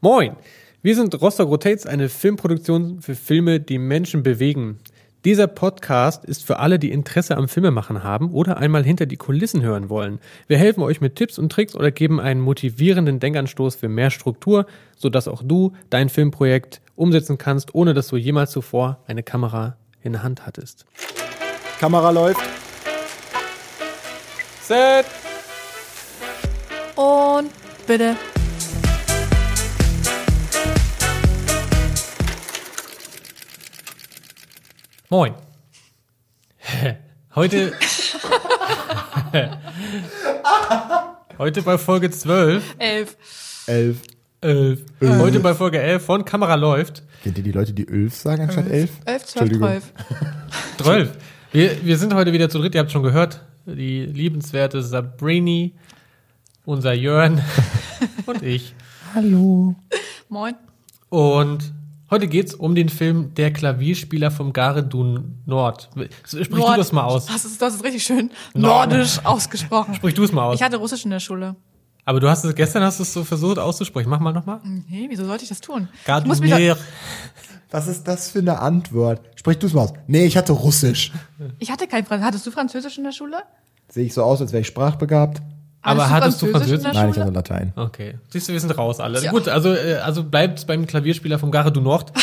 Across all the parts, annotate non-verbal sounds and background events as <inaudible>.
Moin! Wir sind Rostock Rotates, eine Filmproduktion für Filme, die Menschen bewegen. Dieser Podcast ist für alle, die Interesse am Filmemachen haben oder einmal hinter die Kulissen hören wollen. Wir helfen euch mit Tipps und Tricks oder geben einen motivierenden Denkanstoß für mehr Struktur, sodass auch du dein Filmprojekt umsetzen kannst, ohne dass du jemals zuvor eine Kamera in der Hand hattest. Kamera läuft. Set! Und bitte. Moin. Heute. <laughs> Heute bei Folge 12. Elf. Elf. 11. Heute bei Folge 11 von Kamera läuft. Kennt ihr die Leute, die Elf sagen anstatt elf? Elf, zwölf, Entschuldigung. zwölf. <laughs> 12. Wir, wir sind heute wieder zu dritt, ihr habt schon gehört. Die liebenswerte Sabrini, unser Jörn <laughs> und ich. Hallo. Moin. Und heute geht's um den Film Der Klavierspieler vom Gare du Nord. Sprich du das mal aus. Das ist, das ist richtig schön Nord. nordisch ausgesprochen. Sprich du es mal aus. Ich hatte Russisch in der Schule. Aber du hast es gestern hast du es so versucht auszusprechen. Mach mal nochmal. Nee, wieso sollte ich das tun? Gare du muss mich doch, Nord. Was ist das für eine Antwort? Sprich du es mal aus. Nee, ich hatte Russisch. ich hatte kein Französisch. Hattest du Französisch in der Schule? Sehe ich so aus, als wäre ich sprachbegabt? Aber hattest du Französisch? Nein, ich hatte Latein. Okay. Siehst du, wir sind raus alle. Ja. Gut, also, äh, also bleibt beim Klavierspieler vom Gare du Nord. <laughs>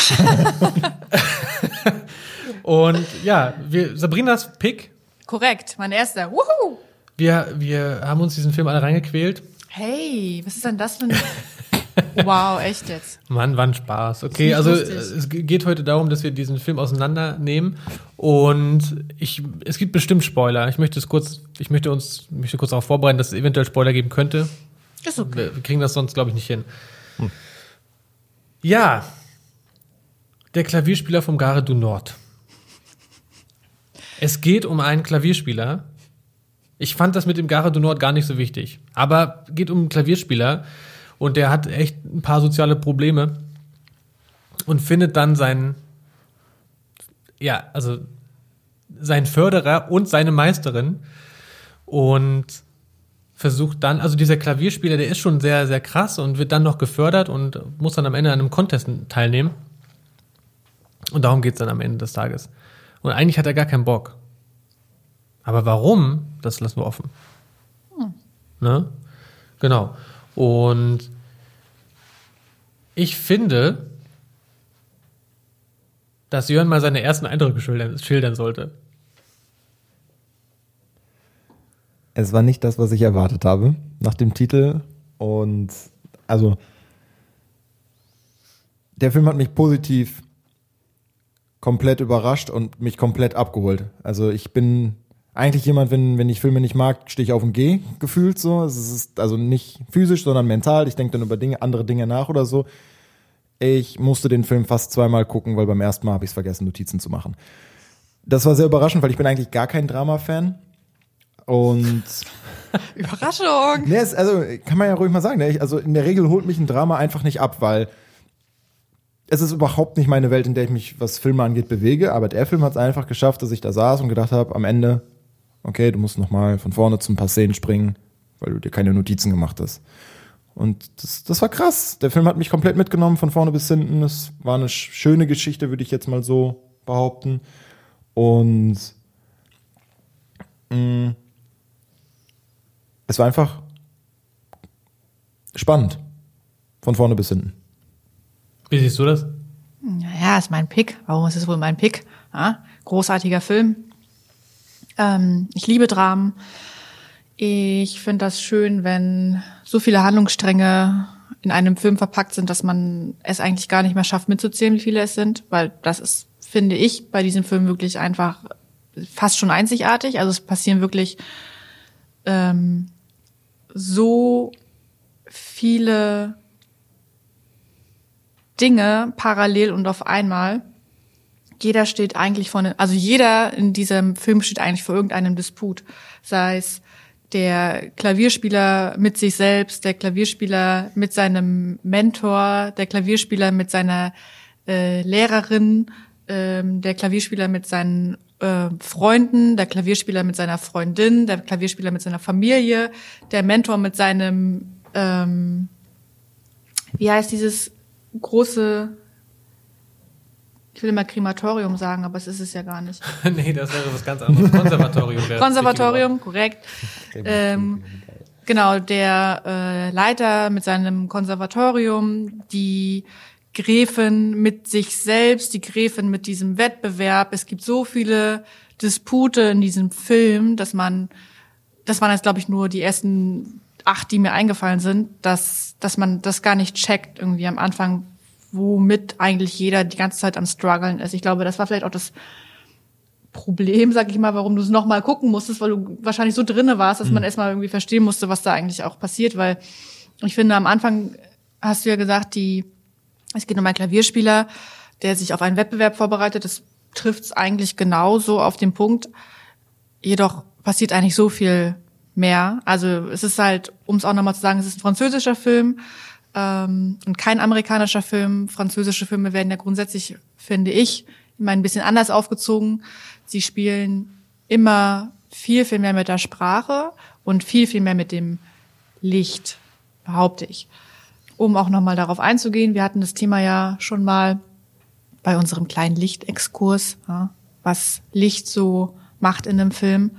Und ja, wir, Sabrinas Pick. Korrekt, mein erster. Wuhu! Wir, wir haben uns diesen Film alle reingequält. Hey, was ist denn das für ein... <laughs> wow, echt jetzt. <laughs> Mann, war ein Spaß. Okay, also lustig. es geht heute darum, dass wir diesen Film auseinandernehmen und ich, es gibt bestimmt Spoiler. Ich möchte es kurz, ich möchte uns, ich möchte kurz darauf vorbereiten, dass es eventuell Spoiler geben könnte. Ist okay. Wir, wir kriegen das sonst, glaube ich, nicht hin. Ja, der Klavierspieler vom Gare du Nord. Es geht um einen Klavierspieler. Ich fand das mit dem Gare du Nord gar nicht so wichtig. Aber geht um einen Klavierspieler und der hat echt ein paar soziale Probleme und findet dann seinen, ja, also seinen Förderer und seine Meisterin und versucht dann, also dieser Klavierspieler, der ist schon sehr, sehr krass und wird dann noch gefördert und muss dann am Ende an einem Contest teilnehmen. Und darum geht's dann am Ende des Tages. Und eigentlich hat er gar keinen Bock. Aber warum, das lassen wir offen. Ne? Genau. Und ich finde, dass Jörn mal seine ersten Eindrücke schildern, schildern sollte. Es war nicht das, was ich erwartet habe nach dem Titel. Und also der Film hat mich positiv komplett überrascht und mich komplett abgeholt. Also ich bin eigentlich jemand, wenn, wenn ich Filme nicht mag, stehe ich auf dem G gefühlt so. Es ist also nicht physisch, sondern mental. Ich denke dann über Dinge, andere Dinge nach oder so. Ich musste den Film fast zweimal gucken, weil beim ersten Mal habe ich es vergessen, Notizen zu machen. Das war sehr überraschend, weil ich bin eigentlich gar kein Drama-Fan. Und <laughs> Überraschung. Ne, also kann man ja ruhig mal sagen. Ne? Ich, also in der Regel holt mich ein Drama einfach nicht ab, weil es ist überhaupt nicht meine Welt, in der ich mich, was Filme angeht, bewege. Aber der Film hat es einfach geschafft, dass ich da saß und gedacht habe, am Ende, okay, du musst noch mal von vorne zum paar Szenen springen, weil du dir keine Notizen gemacht hast. Und das, das war krass. Der Film hat mich komplett mitgenommen, von vorne bis hinten. Es war eine sch- schöne Geschichte, würde ich jetzt mal so behaupten. Und mh, es war einfach spannend. Von vorne bis hinten. Wie siehst du das? Naja, ist mein Pick. Warum ist es wohl mein Pick? Ja, großartiger Film. Ähm, ich liebe Dramen. Ich finde das schön, wenn so viele Handlungsstränge in einem Film verpackt sind, dass man es eigentlich gar nicht mehr schafft mitzuzählen, wie viele es sind, weil das ist, finde ich, bei diesem Film wirklich einfach fast schon einzigartig. Also es passieren wirklich ähm, so viele Dinge parallel und auf einmal. Jeder steht eigentlich vor, ne- also jeder in diesem Film steht eigentlich vor irgendeinem Disput. Sei es der Klavierspieler mit sich selbst, der Klavierspieler mit seinem Mentor, der Klavierspieler mit seiner äh, Lehrerin, ähm, der Klavierspieler mit seinen äh, Freunden, der Klavierspieler mit seiner Freundin, der Klavierspieler mit seiner Familie, der Mentor mit seinem ähm, wie heißt dieses große, ich will immer Krematorium sagen, aber es ist es ja gar nicht. <laughs> nee, das wäre was ganz anderes. Konservatorium wäre Konservatorium, korrekt. <laughs> Ähm, genau, der äh, Leiter mit seinem Konservatorium, die Gräfin mit sich selbst, die Gräfin mit diesem Wettbewerb. Es gibt so viele Dispute in diesem Film, dass man, das waren jetzt glaube ich nur die ersten acht, die mir eingefallen sind, dass, dass man das gar nicht checkt irgendwie am Anfang, womit eigentlich jeder die ganze Zeit am struggeln ist. Ich glaube, das war vielleicht auch das Problem, sag ich mal, warum du es nochmal gucken musstest, weil du wahrscheinlich so drinne warst, dass mhm. man erstmal irgendwie verstehen musste, was da eigentlich auch passiert, weil ich finde, am Anfang hast du ja gesagt, die, es geht um einen Klavierspieler, der sich auf einen Wettbewerb vorbereitet. Das trifft es eigentlich genauso auf den Punkt. Jedoch passiert eigentlich so viel mehr. Also es ist halt, um es auch nochmal zu sagen, es ist ein französischer Film ähm, und kein amerikanischer Film. Französische Filme werden ja grundsätzlich, finde ich, immer ein bisschen anders aufgezogen. Sie spielen immer viel, viel mehr mit der Sprache und viel, viel mehr mit dem Licht, behaupte ich. Um auch nochmal darauf einzugehen, wir hatten das Thema ja schon mal bei unserem kleinen Lichtexkurs, was Licht so macht in einem Film.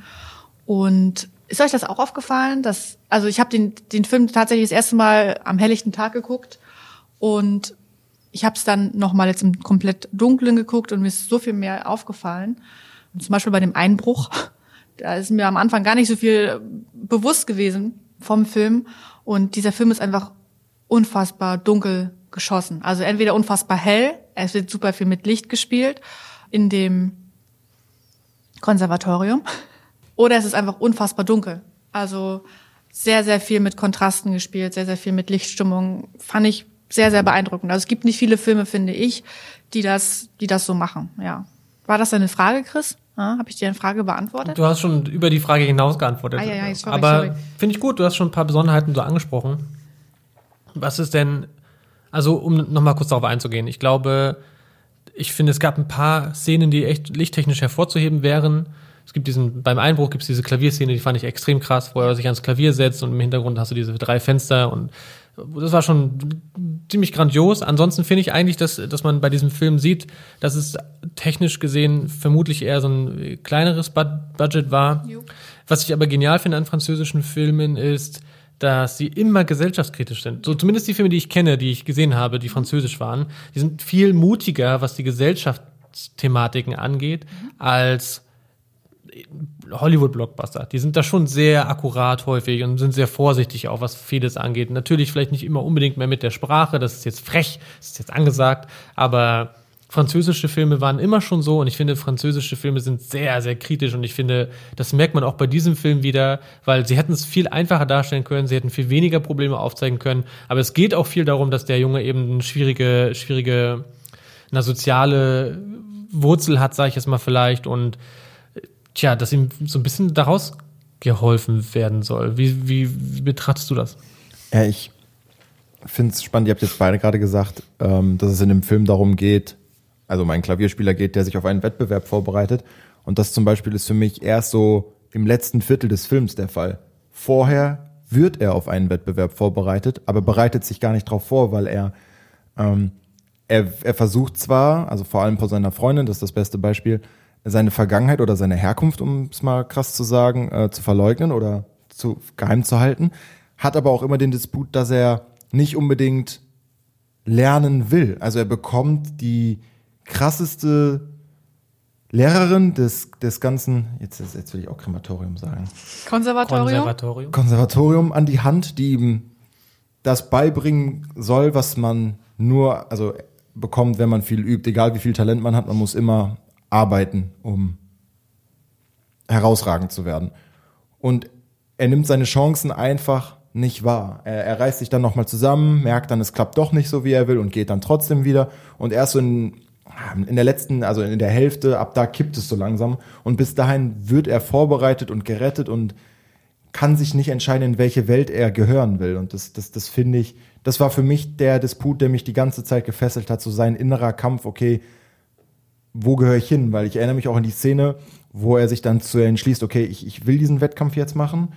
Und ist euch das auch aufgefallen? Dass, also ich habe den, den Film tatsächlich das erste Mal am helllichten Tag geguckt und ich habe es dann nochmal jetzt im komplett dunklen geguckt und mir ist so viel mehr aufgefallen. Und zum Beispiel bei dem Einbruch, <laughs> da ist mir am Anfang gar nicht so viel bewusst gewesen vom Film. Und dieser Film ist einfach unfassbar dunkel geschossen. Also entweder unfassbar hell, es wird super viel mit Licht gespielt in dem Konservatorium oder es ist einfach unfassbar dunkel. Also sehr, sehr viel mit Kontrasten gespielt, sehr, sehr viel mit Lichtstimmung. Fand ich sehr, sehr beeindruckend. Also es gibt nicht viele Filme, finde ich, die das, die das so machen. Ja. War das deine Frage, Chris? Ja, Habe ich dir eine Frage beantwortet? Du hast schon über die Frage hinaus geantwortet. Ah, ja, ja, sorry, Aber finde ich gut, du hast schon ein paar Besonderheiten so angesprochen. Was ist denn, also um nochmal kurz darauf einzugehen, ich glaube, ich finde, es gab ein paar Szenen, die echt lichttechnisch hervorzuheben wären. Es gibt diesen, beim Einbruch gibt es diese Klavierszene, die fand ich extrem krass, wo er sich ans Klavier setzt und im Hintergrund hast du diese drei Fenster und das war schon ziemlich grandios. Ansonsten finde ich eigentlich, dass, dass man bei diesem Film sieht, dass es technisch gesehen vermutlich eher so ein kleineres Budget war. Jo. Was ich aber genial finde an französischen Filmen ist, dass sie immer gesellschaftskritisch sind. So zumindest die Filme, die ich kenne, die ich gesehen habe, die französisch waren, die sind viel mutiger, was die Gesellschaftsthematiken angeht, mhm. als Hollywood-Blockbuster. Die sind da schon sehr akkurat häufig und sind sehr vorsichtig auch, was vieles angeht. Natürlich vielleicht nicht immer unbedingt mehr mit der Sprache, das ist jetzt frech, das ist jetzt angesagt, aber französische Filme waren immer schon so und ich finde, französische Filme sind sehr, sehr kritisch und ich finde, das merkt man auch bei diesem Film wieder, weil sie hätten es viel einfacher darstellen können, sie hätten viel weniger Probleme aufzeigen können, aber es geht auch viel darum, dass der Junge eben eine schwierige, schwierige, eine soziale Wurzel hat, sage ich jetzt mal vielleicht und tja, dass ihm so ein bisschen daraus geholfen werden soll. Wie, wie, wie betrachtest du das? Ja, ich finde es spannend. Ihr habt jetzt beide gerade gesagt, ähm, dass es in dem Film darum geht, also um einen Klavierspieler geht, der sich auf einen Wettbewerb vorbereitet. Und das zum Beispiel ist für mich erst so im letzten Viertel des Films der Fall. Vorher wird er auf einen Wettbewerb vorbereitet, aber bereitet sich gar nicht darauf vor, weil er, ähm, er, er versucht zwar, also vor allem vor seiner Freundin, das ist das beste Beispiel, seine Vergangenheit oder seine Herkunft, um es mal krass zu sagen, äh, zu verleugnen oder zu geheim zu halten, hat aber auch immer den Disput, dass er nicht unbedingt lernen will. Also er bekommt die krasseste Lehrerin des, des ganzen, jetzt, jetzt will ich auch Krematorium sagen. Konservatorium? Konservatorium. Konservatorium an die Hand, die ihm das beibringen soll, was man nur, also bekommt, wenn man viel übt, egal wie viel Talent man hat, man muss immer arbeiten, um herausragend zu werden. Und er nimmt seine Chancen einfach nicht wahr. Er, er reißt sich dann nochmal zusammen, merkt dann, es klappt doch nicht so, wie er will und geht dann trotzdem wieder. Und erst so in, in der letzten, also in der Hälfte, ab da kippt es so langsam. Und bis dahin wird er vorbereitet und gerettet und kann sich nicht entscheiden, in welche Welt er gehören will. Und das, das, das finde ich, das war für mich der Disput, der mich die ganze Zeit gefesselt hat, so sein innerer Kampf, okay, wo gehöre ich hin? Weil ich erinnere mich auch an die Szene, wo er sich dann zu entschließt, okay, ich, ich will diesen Wettkampf jetzt machen.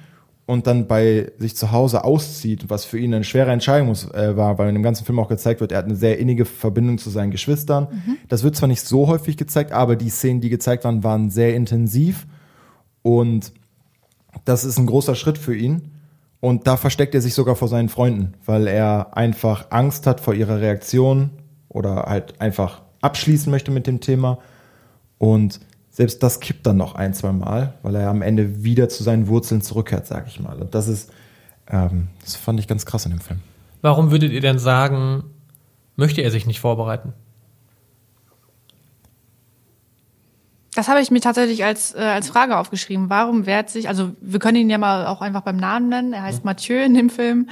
und dann bei sich zu Hause auszieht, was für ihn eine schwere Entscheidung muss, äh, war, weil in dem ganzen Film auch gezeigt wird, er hat eine sehr innige Verbindung zu seinen Geschwistern. Das wird zwar nicht so häufig gezeigt, aber die Szenen, die gezeigt waren, waren sehr intensiv und das ist ein großer Schritt für ihn. Und da versteckt er sich sogar vor seinen Freunden, weil er einfach Angst hat vor ihrer Reaktion oder halt einfach abschließen möchte mit dem Thema. Und selbst das kippt dann noch ein, zwei Mal, weil er am Ende wieder zu seinen Wurzeln zurückkehrt, sag ich mal. Und das ist, ähm, das fand ich ganz krass in dem Film. Warum würdet ihr denn sagen, möchte er sich nicht vorbereiten? Das habe ich mir tatsächlich als, äh, als Frage aufgeschrieben. Warum wehrt sich, also wir können ihn ja mal auch einfach beim Namen nennen, er heißt Mathieu in dem Film.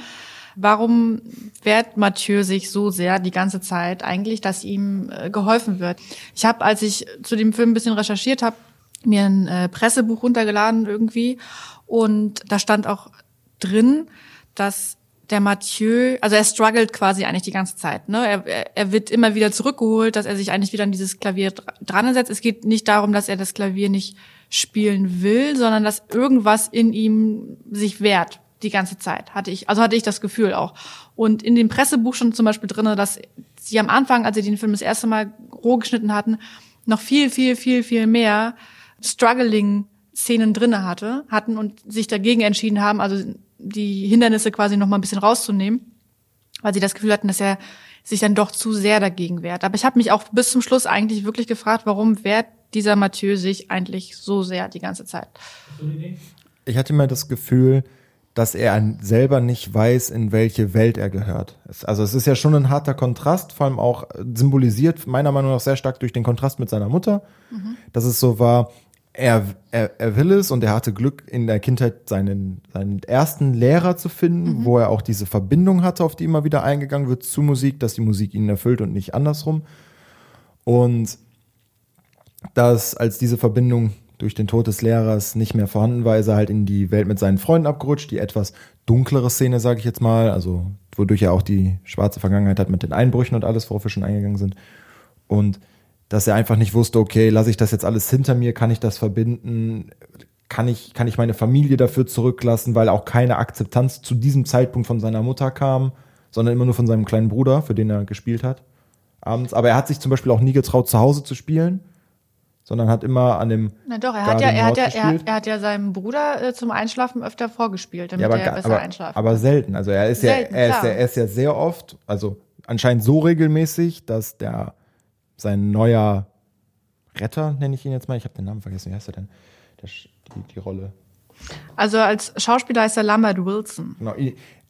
Warum wehrt Mathieu sich so sehr die ganze Zeit eigentlich, dass ihm äh, geholfen wird? Ich habe, als ich zu dem Film ein bisschen recherchiert habe, mir ein äh, Pressebuch runtergeladen irgendwie und da stand auch drin, dass der Mathieu, also er struggelt quasi eigentlich die ganze Zeit. Ne? Er, er- wird immer wieder zurückgeholt, dass er sich eigentlich wieder an dieses Klavier dr- dran setzt. Es geht nicht darum, dass er das Klavier nicht spielen will, sondern dass irgendwas in ihm sich wehrt die ganze Zeit. Hatte ich, also hatte ich das Gefühl auch. Und in dem Pressebuch schon zum Beispiel drinne, dass sie am Anfang, als sie den Film das erste Mal roh geschnitten hatten, noch viel, viel, viel, viel mehr struggling Szenen drinne hatte, hatten und sich dagegen entschieden haben, also die Hindernisse quasi noch mal ein bisschen rauszunehmen, weil sie das Gefühl hatten, dass er sich dann doch zu sehr dagegen wehrt. Aber ich habe mich auch bis zum Schluss eigentlich wirklich gefragt, warum wehrt dieser Mathieu sich eigentlich so sehr die ganze Zeit? Ich hatte immer das Gefühl, dass er selber nicht weiß, in welche Welt er gehört. Also es ist ja schon ein harter Kontrast, vor allem auch äh, symbolisiert meiner Meinung nach sehr stark durch den Kontrast mit seiner Mutter, dass es so war, er, er, er will es und er hatte Glück in der Kindheit seinen, seinen ersten Lehrer zu finden, wo er auch diese Verbindung hatte, auf die immer wieder eingegangen wird zu Musik, dass die Musik ihn erfüllt und nicht andersrum. Und dass als diese Verbindung durch den Tod des Lehrers nicht mehr vorhanden war, ist er halt in die Welt mit seinen Freunden abgerutscht, die etwas dunklere Szene, sage ich jetzt mal, also wodurch er auch die schwarze Vergangenheit hat mit den Einbrüchen und alles, worauf wir schon eingegangen sind. Und dass er einfach nicht wusste, okay, lasse ich das jetzt alles hinter mir, kann ich das verbinden, kann ich, kann ich meine Familie dafür zurücklassen, weil auch keine Akzeptanz zu diesem Zeitpunkt von seiner Mutter kam, sondern immer nur von seinem kleinen Bruder, für den er gespielt hat, abends. Aber er hat sich zum Beispiel auch nie getraut, zu Hause zu spielen, sondern hat immer an dem Na doch, er hat ja, er hat ja, er, er hat ja seinem Bruder äh, zum Einschlafen öfter vorgespielt, damit ja, aber, er besser aber, einschlafen aber selten. Also er ist Selten, ja, er ist ja, er ist ja sehr oft, also anscheinend so regelmäßig, dass der sein neuer Retter, nenne ich ihn jetzt mal, ich habe den Namen vergessen, wie heißt er denn? Der, die, die Rolle. Also als Schauspieler ist er Lambert Wilson. Genau,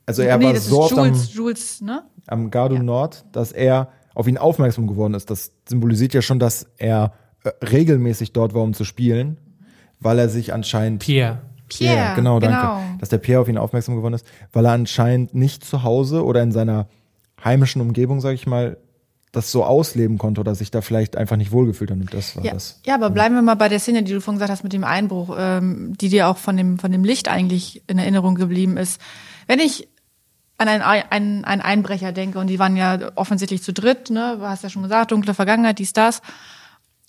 also er nee, war so oft am, Jules, Jules, ne? am Gardu Nord, dass er auf ihn aufmerksam geworden ist. Das symbolisiert ja schon, dass er regelmäßig dort war, um zu spielen, weil er sich anscheinend Pierre. Pierre, genau, danke. genau. Dass der Pierre auf ihn aufmerksam geworden ist, weil er anscheinend nicht zu Hause oder in seiner heimischen Umgebung, sag ich mal, das so ausleben konnte oder sich da vielleicht einfach nicht wohlgefühlt hat. Und das war Ja, das. ja, aber bleiben wir mal bei der Szene, die du vorhin gesagt hast mit dem Einbruch, ähm, die dir auch von dem, von dem Licht eigentlich in Erinnerung geblieben ist. Wenn ich an einen, Ei- einen, einen Einbrecher denke, und die waren ja offensichtlich zu dritt, ne, du hast ja schon gesagt, dunkle Vergangenheit, dies, das.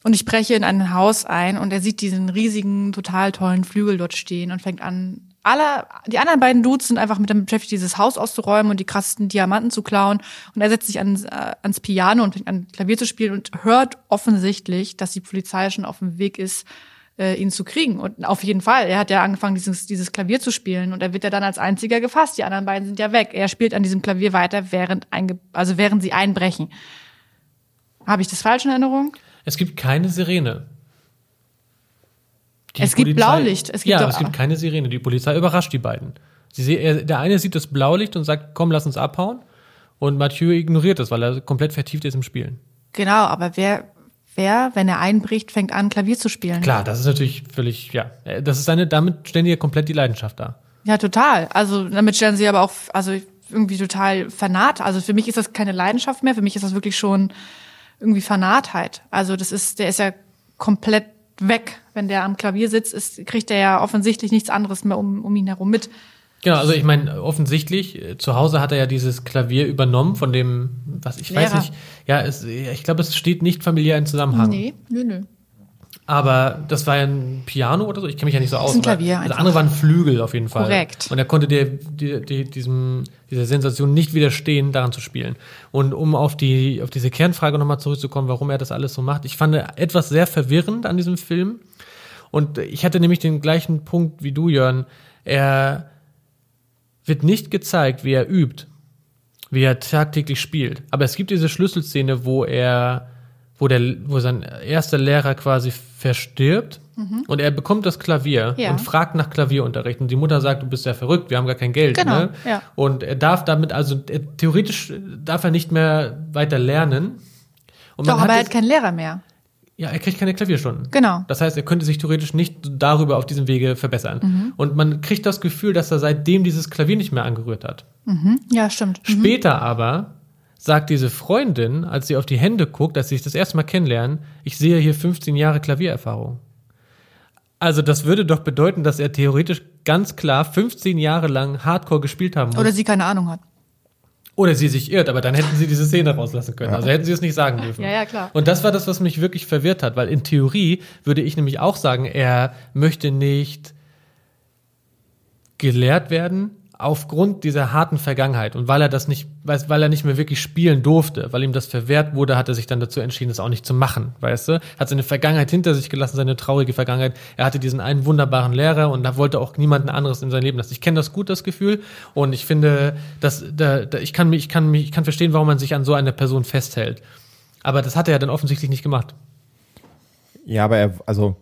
Und ich breche in ein Haus ein und er sieht diesen riesigen, total tollen Flügel dort stehen und fängt an, alle, die anderen beiden Dudes sind einfach mit damit beschäftigt, dieses Haus auszuräumen und die krassesten Diamanten zu klauen. Und er setzt sich ans, äh, ans Piano und fängt an, Klavier zu spielen und hört offensichtlich, dass die Polizei schon auf dem Weg ist, äh, ihn zu kriegen. Und auf jeden Fall, er hat ja angefangen, dieses, dieses Klavier zu spielen und er wird ja dann als einziger gefasst. Die anderen beiden sind ja weg. Er spielt an diesem Klavier weiter, während, einge also während sie einbrechen. Habe ich das falsch in Erinnerung? Es gibt keine Sirene. Die Es gibt Blaulicht. Es gibt ja, es gibt keine Sirene. Die Polizei überrascht die beiden. Sie er, der eine sieht das Blaulicht und sagt, komm, lass uns abhauen. Und Mathieu ignoriert das, weil er komplett vertieft ist im Spielen. Genau, aber wer, wer, wenn er einbricht, fängt an, Klavier zu spielen? Klar, das ist natürlich völlig, ja. Das ist eine, damit stellen die ja komplett die Leidenschaft dar. Ja, total. Also damit stellen sie aber auch, also irgendwie total fanat. Also für mich ist das keine Leidenschaft mehr. Für mich ist das wirklich schon irgendwie Fanatheit. Also das ist, der ist ja komplett weg. Wenn der am Klavier sitzt, ist, kriegt er ja offensichtlich nichts anderes mehr um, um ihn herum mit. Genau, also ich meine, offensichtlich, äh, zu Hause hat er ja dieses Klavier übernommen von dem, was ich weiß Lehrer. nicht, ja, es, ich glaube, es steht nicht familiär in Zusammenhang. Nee, nö, nö. Aber das war ja ein Piano oder so, ich kenne mich ja nicht so aus. ein aber Klavier Das einfach. andere war ein Flügel auf jeden Fall. Korrekt. Und er konnte der, die, die, diesem, dieser Sensation nicht widerstehen, daran zu spielen. Und um auf, die, auf diese Kernfrage nochmal zurückzukommen, warum er das alles so macht, ich fand etwas sehr verwirrend an diesem Film. Und ich hatte nämlich den gleichen Punkt wie du, Jörn. Er wird nicht gezeigt, wie er übt, wie er tagtäglich spielt. Aber es gibt diese Schlüsselszene, wo er, wo der, wo sein erster Lehrer quasi verstirbt und er bekommt das Klavier Mhm. Ja. und fragt nach Klavierunterricht. Und die Mutter sagt, du bist ja verrückt, wir haben gar kein Geld. Genau, Ne? ja. Und er darf damit, also er, theoretisch darf er nicht mehr weiter lernen. Und Doch, aber er hat keinen Lehrer mehr. ja, er kriegt keine Klavierstunden. Genau. Das heißt, er könnte sich theoretisch nicht darüber auf diesem Wege verbessern. Mhm. Und man kriegt das Gefühl, dass er seitdem dieses Klavier nicht mehr angerührt hat. Ja, stimmt. Mhm. Später aber sagt diese Freundin, als sie auf die Hände guckt, als sie sich das erste Mal kennenlernen, ich sehe hier 15 Jahre Klaviererfahrung. Also das würde doch bedeuten, dass er theoretisch ganz klar 15 Jahre lang Hardcore gespielt haben muss. Oder sie keine Ahnung hat. Oder sie sich irrt, aber dann hätten sie diese Szene rauslassen können. Also hätten sie es nicht sagen dürfen. Ja, ja, klar. Und das war das, was mich wirklich verwirrt hat, weil in Theorie würde ich nämlich auch sagen, er möchte nicht gelehrt werden aufgrund dieser harten Vergangenheit und weil er das nicht, weil er nicht mehr wirklich spielen durfte, weil ihm das verwehrt wurde, hat er sich dann dazu entschieden, das auch nicht zu machen, weißt du? Hat seine Vergangenheit hinter sich gelassen, seine traurige Vergangenheit. Er hatte diesen einen wunderbaren Lehrer und da wollte auch niemanden anderes in sein Leben lassen. Ich kenne das gut, das Gefühl, und ich finde, dass da, da, ich kann mich, ich kann mich, ich kann verstehen, warum man sich an so einer Person festhält. Aber das hat er ja dann offensichtlich nicht gemacht. Ja, aber er, also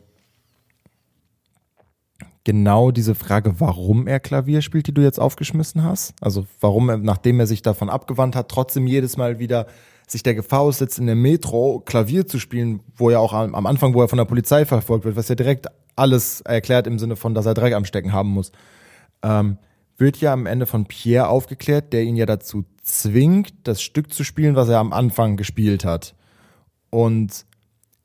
genau diese Frage, warum er Klavier spielt, die du jetzt aufgeschmissen hast. Also warum er, nachdem er sich davon abgewandt hat, trotzdem jedes Mal wieder sich der Gefahr aussetzt, in der Metro Klavier zu spielen, wo er auch am, Anfang, wo er von der Polizei verfolgt wird, was ja direkt alles erklärt im Sinne von, dass er Dreck am Stecken haben muss, ähm, wird ja am Ende von Pierre aufgeklärt, der ihn ja dazu zwingt, das Stück zu spielen, was er am Anfang gespielt hat. Und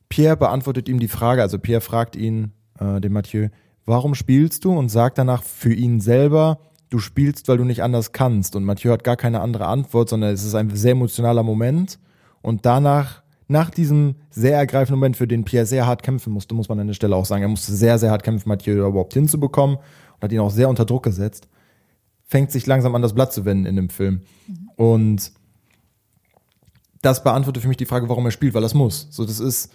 Pierre beantwortet ihm die Frage, also Pierre fragt ihn, äh, den Mathieu, warum spielst du? Und sagt danach für ihn selber, du spielst, weil du nicht anders kannst. Und Mathieu hat gar keine andere Antwort, sondern es ist ein sehr emotionaler Moment. Und danach, nach diesem sehr ergreifenden Moment, für den Pierre sehr hart kämpfen musste, muss man an der Stelle auch sagen, er musste sehr, sehr hart kämpfen, Mathieu überhaupt hinzubekommen und hat ihn auch sehr unter Druck gesetzt, fängt sich langsam an das Blatt zu wenden in dem Film. Und das beantwortet für mich die Frage, warum er spielt, weil er es muss. So, das ist,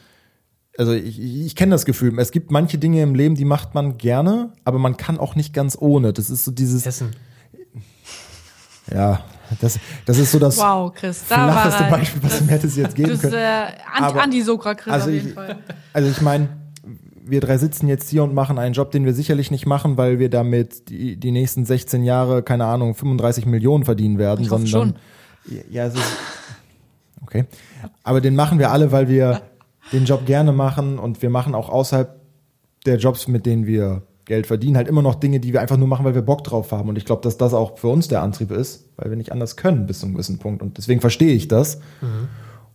also ich, ich, ich kenne das Gefühl. Es gibt manche Dinge im Leben, die macht man gerne, aber man kann auch nicht ganz ohne. Das ist so dieses, Essen. ja, das, das ist so das Wow, Chris, da war flacheste er. Beispiel, was du mir hättest jetzt geben Das ist können. äh, Anti-Sokra-Chris also auf jeden ich- Fall. Also ich meine, wir drei sitzen jetzt hier und machen einen Job, den wir sicherlich nicht machen, weil wir damit die, die nächsten 16 Jahre, keine Ahnung, 35 Millionen verdienen werden, Ich hoffe sondern ja, es ist okay. Aber den machen wir alle, weil wir den Job gerne machen und wir machen auch außerhalb der Jobs, mit denen wir Geld verdienen, halt immer noch Dinge, die wir einfach nur machen, weil wir Bock drauf haben. Und ich glaube, dass das auch für uns der Antrieb ist, weil wir nicht anders können bis zu einem gewissen Punkt. Und deswegen verstehe ich das.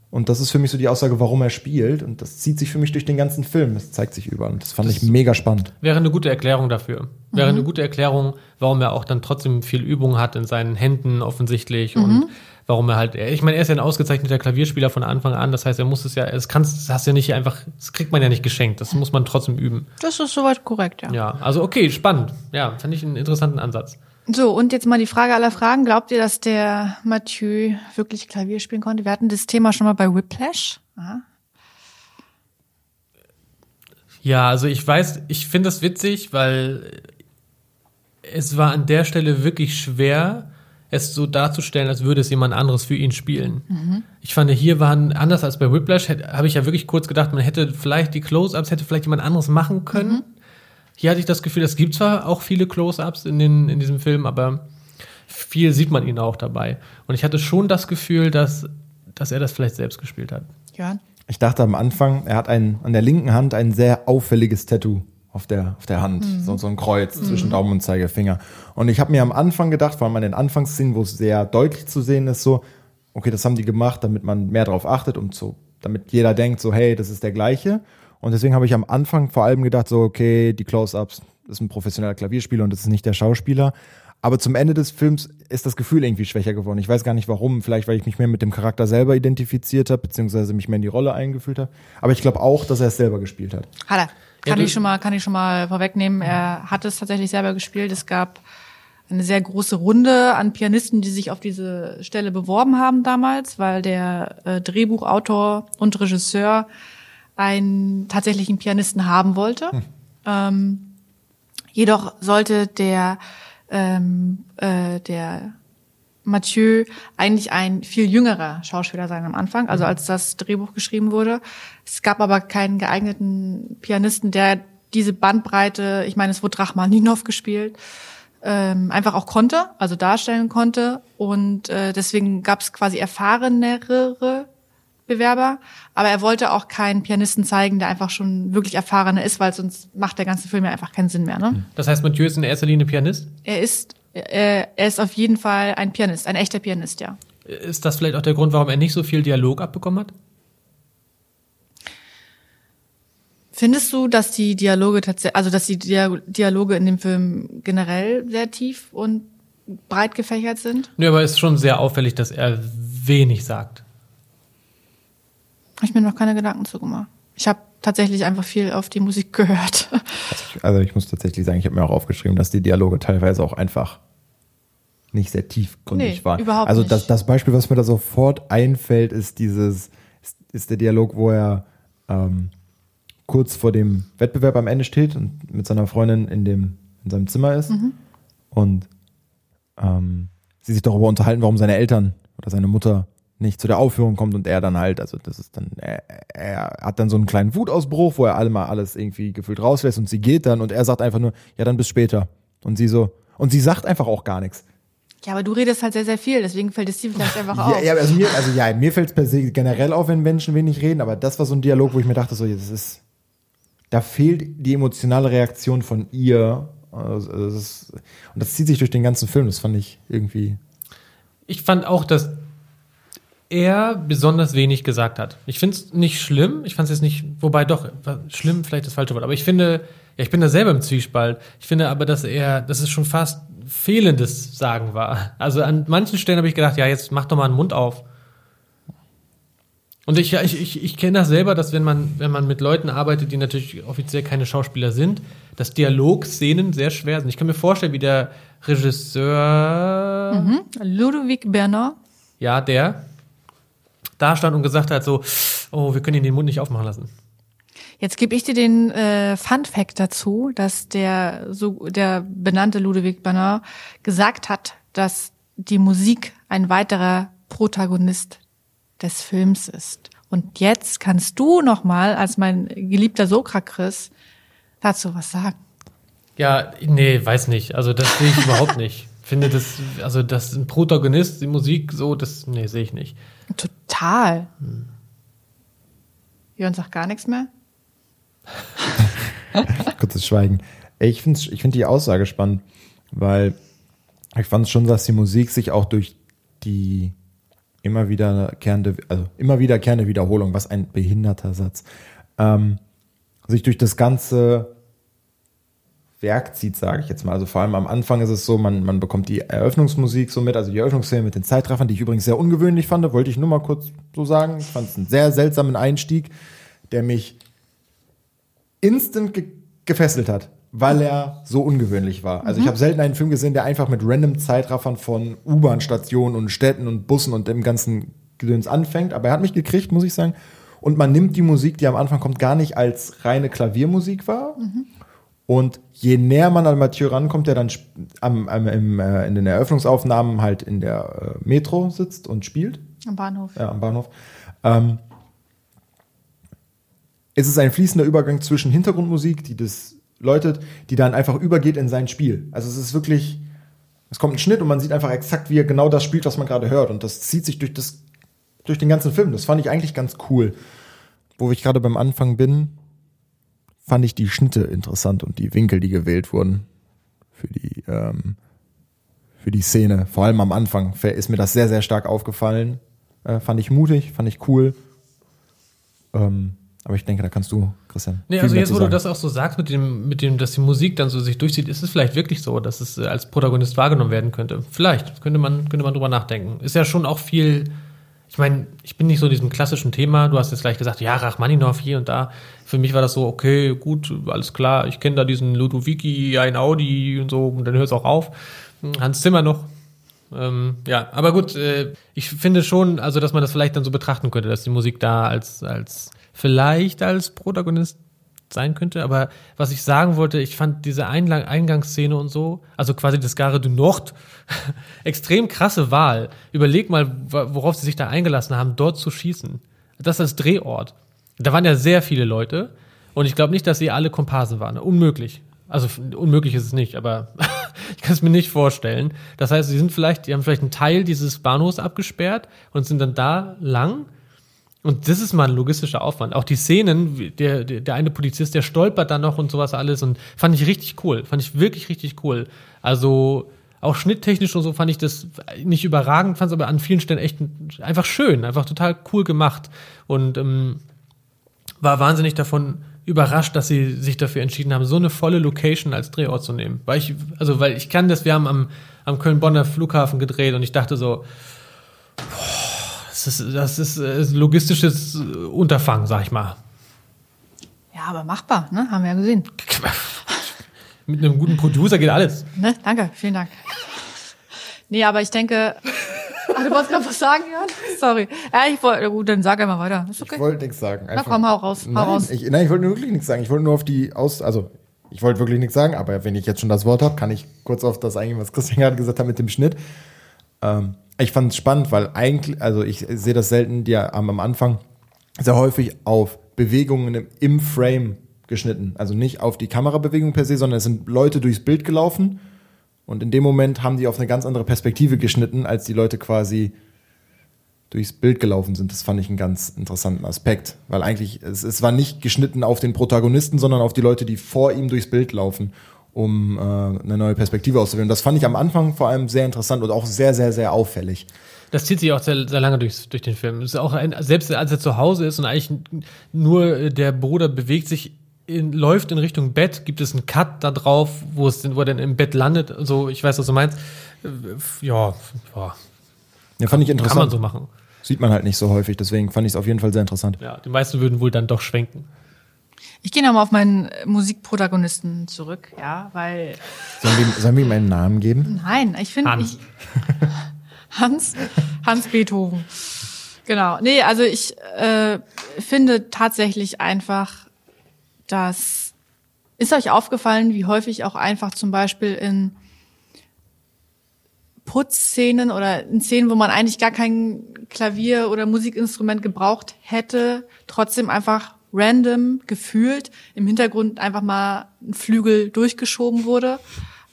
Und das ist für mich so die Aussage, warum er spielt. Und das zieht sich für mich durch den ganzen Film. Das zeigt sich überall. Und das fand ich mega spannend. Wäre eine gute Erklärung dafür. Wäre Mhm. eine gute Erklärung, warum er auch dann trotzdem viel Übung hat in seinen Händen offensichtlich Mhm. und warum er halt, ich meine, er ist ja ein ausgezeichneter Klavierspieler von Anfang an, das heißt, er muss es ja, es kannst, das hast ja nicht einfach, das kriegt man ja nicht geschenkt, das muss man trotzdem üben. Das ist soweit korrekt, ja. Ja, also okay, spannend. Ja, fand ich einen interessanten Ansatz. So, und jetzt mal die Frage aller Fragen. Glaubt ihr, dass der Mathieu wirklich Klavier spielen konnte? Wir hatten das Thema schon mal bei Whiplash. Aha. Ja, also ich weiß, ich finde das witzig, weil es war an der Stelle wirklich schwer, es so darzustellen, als würde es jemand anderes für ihn spielen. Ich fand, hier waren, anders als bei Whiplash, habe ich ja wirklich kurz gedacht, man hätte vielleicht die Close-Ups, hätte vielleicht jemand anderes machen können. Hier hatte ich das Gefühl, es gibt zwar auch viele Close-Ups in, den, in diesem Film, aber viel sieht man ihn auch dabei. Und ich hatte schon das Gefühl, dass, dass er das vielleicht selbst gespielt hat. Jörn? Ich dachte am Anfang, er hat ein, an der linken Hand ein sehr auffälliges Tattoo auf der, auf der Hand. So, so ein Kreuz zwischen Daumen und Zeigefinger. Und ich habe mir am Anfang gedacht, vor allem an den Anfangsszenen, wo es sehr deutlich zu sehen ist, so, okay, das haben die gemacht, damit man mehr darauf achtet, um zu, damit jeder denkt, so, hey, das ist der gleiche. Und deswegen habe ich am Anfang vor allem gedacht, so, okay, die Close-Ups, das ist ein professioneller Klavierspieler und das ist nicht der Schauspieler. Aber zum Ende des Films ist das Gefühl irgendwie schwächer geworden. Ich weiß gar nicht warum. Vielleicht, weil ich mich mehr mit dem Charakter selber identifiziert habe, beziehungsweise mich mehr in die Rolle eingefühlt habe. Aber ich glaube auch, dass er es selber gespielt hat. Hat er. Kann du- ich schon mal, kann ich schon mal vorwegnehmen. Er hat es tatsächlich selber gespielt. Es gab eine sehr große Runde an Pianisten, die sich auf diese Stelle beworben haben damals, weil der äh, Drehbuchautor und Regisseur einen tatsächlichen Pianisten haben wollte. Ähm, jedoch sollte der ähm, äh, der Mathieu eigentlich ein viel jüngerer Schauspieler sein am Anfang, also als das Drehbuch geschrieben wurde. Es gab aber keinen geeigneten Pianisten, der diese Bandbreite, ich meine, es wurde Rachmaninov gespielt, ähm, einfach auch konnte, also darstellen konnte. Und äh, deswegen gab es quasi erfahrenere Bewerber, aber er wollte auch keinen Pianisten zeigen, der einfach schon wirklich erfahrener ist, weil sonst macht der ganze Film ja einfach keinen Sinn mehr. Ne? Das heißt, Mathieu ist in erster Linie Pianist. Er ist er ist auf jeden Fall ein Pianist, ein echter Pianist, ja. Ist das vielleicht auch der Grund, warum er nicht so viel Dialog abbekommen hat? Findest du, dass die Dialoge tatsächlich, also dass die Dia- Dialoge in dem Film generell sehr tief und breit gefächert sind? Nö, aber es ist schon sehr auffällig, dass er wenig sagt. Habe ich mir noch keine Gedanken zu gemacht. Ich habe tatsächlich einfach viel auf die Musik gehört. Also ich muss tatsächlich sagen, ich habe mir auch aufgeschrieben, dass die Dialoge teilweise auch einfach nicht sehr tiefgründig Nee, waren. überhaupt also das, das Beispiel, was mir da sofort einfällt, ist dieses, ist, ist der Dialog, wo er ähm, kurz vor dem Wettbewerb am Ende steht und mit seiner Freundin in dem in seinem Zimmer ist Mhm. und ähm, sie sich darüber unterhalten, warum seine Eltern oder seine Mutter nicht zu der Aufführung kommt und er dann halt, also das ist dann, er, er hat dann so einen kleinen Wutausbruch, wo er alle mal alles irgendwie gefühlt rauslässt und sie geht dann und er sagt einfach nur, ja dann bis später. Und sie so, und sie sagt einfach auch gar nichts. ja, aber du redest halt sehr, sehr viel, deswegen fällt es dir vielleicht einfach Ja, auf. ja, also mir, also ja, mir fällt es per se generell auf, wenn Menschen wenig reden, aber das war so ein Dialog, wo ich mir dachte, so, das ist, da fehlt die emotionale Reaktion von ihr. Also, das ist, und das zieht sich durch den ganzen Film, das fand ich irgendwie. Ich fand auch, dass er besonders wenig gesagt hat. Ich finde es nicht schlimm. Ich fand es jetzt nicht, wobei doch, schlimm vielleicht das falsche Wort, aber ich finde, ja, ich bin da selber im Zwiespalt. Ich finde aber, dass er, dass es schon fast fehlendes Sagen war. Also an manchen Stellen habe ich gedacht, ja, jetzt mach doch mal einen Mund auf. Und ich, ich, ich, ich kenne das selber, dass wenn man, wenn man mit Leuten arbeitet, die natürlich offiziell keine Schauspieler sind, dass Dialogszenen sehr schwer sind. Ich kann mir vorstellen, wie der Regisseur Ludovic Bernard, ja, der da stand und gesagt hat so, oh, wir können ihn den Mund nicht aufmachen lassen. Jetzt gebe ich dir den äh, Fun Fact dazu, dass der so der benannte Ludovic Bernard gesagt hat, dass die Musik ein weiterer Protagonist des Films ist. Und jetzt kannst du noch mal als mein geliebter Sokrakris dazu was sagen. Ja, nee, weiß nicht. Also das sehe ich überhaupt nicht. Finde das, also das ein Protagonist, die Musik, so, das, nee, sehe ich nicht. Total. Jörn sagt gar nichts mehr. <laughs> Kurzes Schweigen. Ich finde ich find die Aussage spannend, weil ich fand schon, dass die Musik sich auch durch die immer wiederkehrende, also immer wiederkehrende Wiederholung, was ein behinderter Satz, ähm, sich durch das ganze Werk zieht, sage ich jetzt mal. Also vor allem am Anfang ist es so, man, man bekommt die Eröffnungsmusik so mit, also die Eröffnungsszene mit den Zeitreffern, die ich übrigens sehr ungewöhnlich fand, wollte ich nur mal kurz so sagen. Ich fand es einen sehr seltsamen Einstieg, der mich instant ge gefesselt hat, weil er so ungewöhnlich war. Also ich habe selten einen Film gesehen, der einfach mit random Zeitraffern von U-Bahn-Stationen und Städten und Bussen und dem ganzen Gedöns anfängt. Aber er hat mich gekriegt, muss ich sagen. Und man nimmt die Musik, die am Anfang kommt, gar nicht als reine Klaviermusik wahr. Und je näher man an Mathieu rankommt, der dann am, am, im, äh, in den Eröffnungsaufnahmen halt in der äh, Metro sitzt und spielt, Am Bahnhof. ja, am Bahnhof. Ähm, es ist ein fließender Übergang zwischen Hintergrundmusik, die das läutet, die dann einfach übergeht in sein Spiel. Also es ist wirklich, es kommt ein Schnitt und man sieht einfach exakt, wie er genau das spielt, was man gerade hört. Und das zieht sich durch, das, durch den ganzen Film. Das fand ich eigentlich ganz cool. Wo ich gerade beim Anfang bin, fand ich die Schnitte interessant und die Winkel, die gewählt wurden für die, ähm, für die Szene. Vor allem am Anfang ist mir das sehr, sehr stark aufgefallen. Äh, fand ich mutig, fand ich cool. Ähm, Aber ich denke, da kannst du, Christian. Nee, also jetzt, wo du sagen. das auch so sagst, mit dem, mit dem, dass die Musik dann so sich durchzieht, ist es vielleicht wirklich so, dass es äh, als Protagonist wahrgenommen werden könnte. Vielleicht, könnte man, könnte man drüber nachdenken. Ist ja schon auch viel, ich meine, ich bin nicht so diesem klassischen Thema, du hast jetzt gleich gesagt, ja, Rachmaninov hier und da. Für mich war das so, okay, gut, alles klar, ich kenne da diesen Ludovici, ein Audi und so, und dann hört es auch auf. Hans Zimmer noch. Ähm, ja, aber gut, äh, ich finde schon, also dass man das vielleicht dann so betrachten könnte, dass die Musik da als, als vielleicht als Protagonist sein könnte. Aber was ich sagen wollte, ich fand diese Einlang Eingangsszene und so, also quasi das Gare du Nord, <laughs> extrem krasse Wahl. Überleg mal, worauf sie sich da eingelassen haben, dort zu schießen. Das als Drehort. Da waren ja sehr viele Leute und ich glaube nicht, dass sie alle Komparsen waren. Unmöglich. Also unmöglich ist es nicht, aber <laughs> ich kann es mir nicht vorstellen. Das heißt, sie sind vielleicht, die haben vielleicht einen Teil dieses Bahnhofs abgesperrt und sind dann da lang. Und das ist mal ein logistischer Aufwand. Auch die Szenen, der, der, der eine Polizist, der stolpert dann noch und sowas alles und fand ich richtig cool. Fand ich wirklich richtig cool. Also auch schnitttechnisch und so fand ich das nicht überragend, fand es aber an vielen Stellen echt einfach schön, einfach total cool gemacht. Und ähm, war wahnsinnig davon überrascht, dass sie sich dafür entschieden haben, so eine volle Location als Drehort zu nehmen. Weil ich, also weil ich kann das, wir haben am, am Köln-Bonner Flughafen gedreht und ich dachte so, boah, das ist, das ist äh, ein logistisches Unterfangen, sag ich mal. Ja, aber machbar, ne? Haben wir ja gesehen. <laughs> Mit einem guten Producer geht alles. Ne? Danke, vielen Dank. Nee, aber ich denke. <laughs> Ah, du wolltest gerade was sagen, Jan? Sorry. Ja, ich wollte, gut, dann sag einfach weiter. Ist okay. Ich wollte nichts sagen. Na komm, hau raus, hau Nein, raus. Ich, nein, ich wollte wirklich nichts sagen. Ich wollte nur auf die Aus... Also, ich wollte wirklich nichts sagen, aber wenn ich jetzt schon das Wort habe, kann ich kurz auf das eingehen, was Christian gerade gesagt hat mit dem Schnitt. Ähm, ich fand es spannend, weil eigentlich... Also, ich sehe das selten, die haben am Anfang sehr häufig auf Bewegungen im, Frame geschnitten. Also nicht auf die Kamerabewegung per se, sondern es sind Leute durchs Bild gelaufen und in dem Moment haben die auf eine ganz andere Perspektive geschnitten, als die Leute quasi durchs Bild gelaufen sind. Das fand ich einen ganz interessanten Aspekt, weil eigentlich es, es war nicht geschnitten auf den Protagonisten, sondern auf die Leute, die vor ihm durchs Bild laufen, um äh, eine neue Perspektive auszuwählen. Das fand ich am Anfang vor allem sehr interessant und auch sehr, sehr, sehr auffällig. Das zieht sich auch sehr, sehr lange durch, durch den Film. Es ist auch ein, selbst als er zu Hause ist und eigentlich nur äh, der Bruder bewegt sich, in, läuft in Richtung Bett, gibt es einen Cut da drauf, wo es, wo er dann im Bett landet. So, ich weiß, was du meinst. Äh, Ja, ja Ja, fand ich kann man interessant. so machen. Sieht man halt nicht so häufig, deswegen fand ich es auf jeden Fall sehr interessant. Ja, die meisten würden wohl dann doch schwenken. Ich gehe nochmal auf meinen Musikprotagonisten zurück, ja, weil Sollen wir, sollen wir ihm einen Namen geben? Nein, ich finde Hans. ich <laughs> Hans Hans Beethoven. Genau. Nee, also ich äh, finde tatsächlich einfach, dass ist euch aufgefallen, wie häufig auch einfach zum Beispiel in Putzszenen oder in Szenen, wo man eigentlich gar kein Klavier oder Musikinstrument gebraucht hätte, trotzdem einfach random gefühlt im Hintergrund einfach mal ein Flügel durchgeschoben wurde.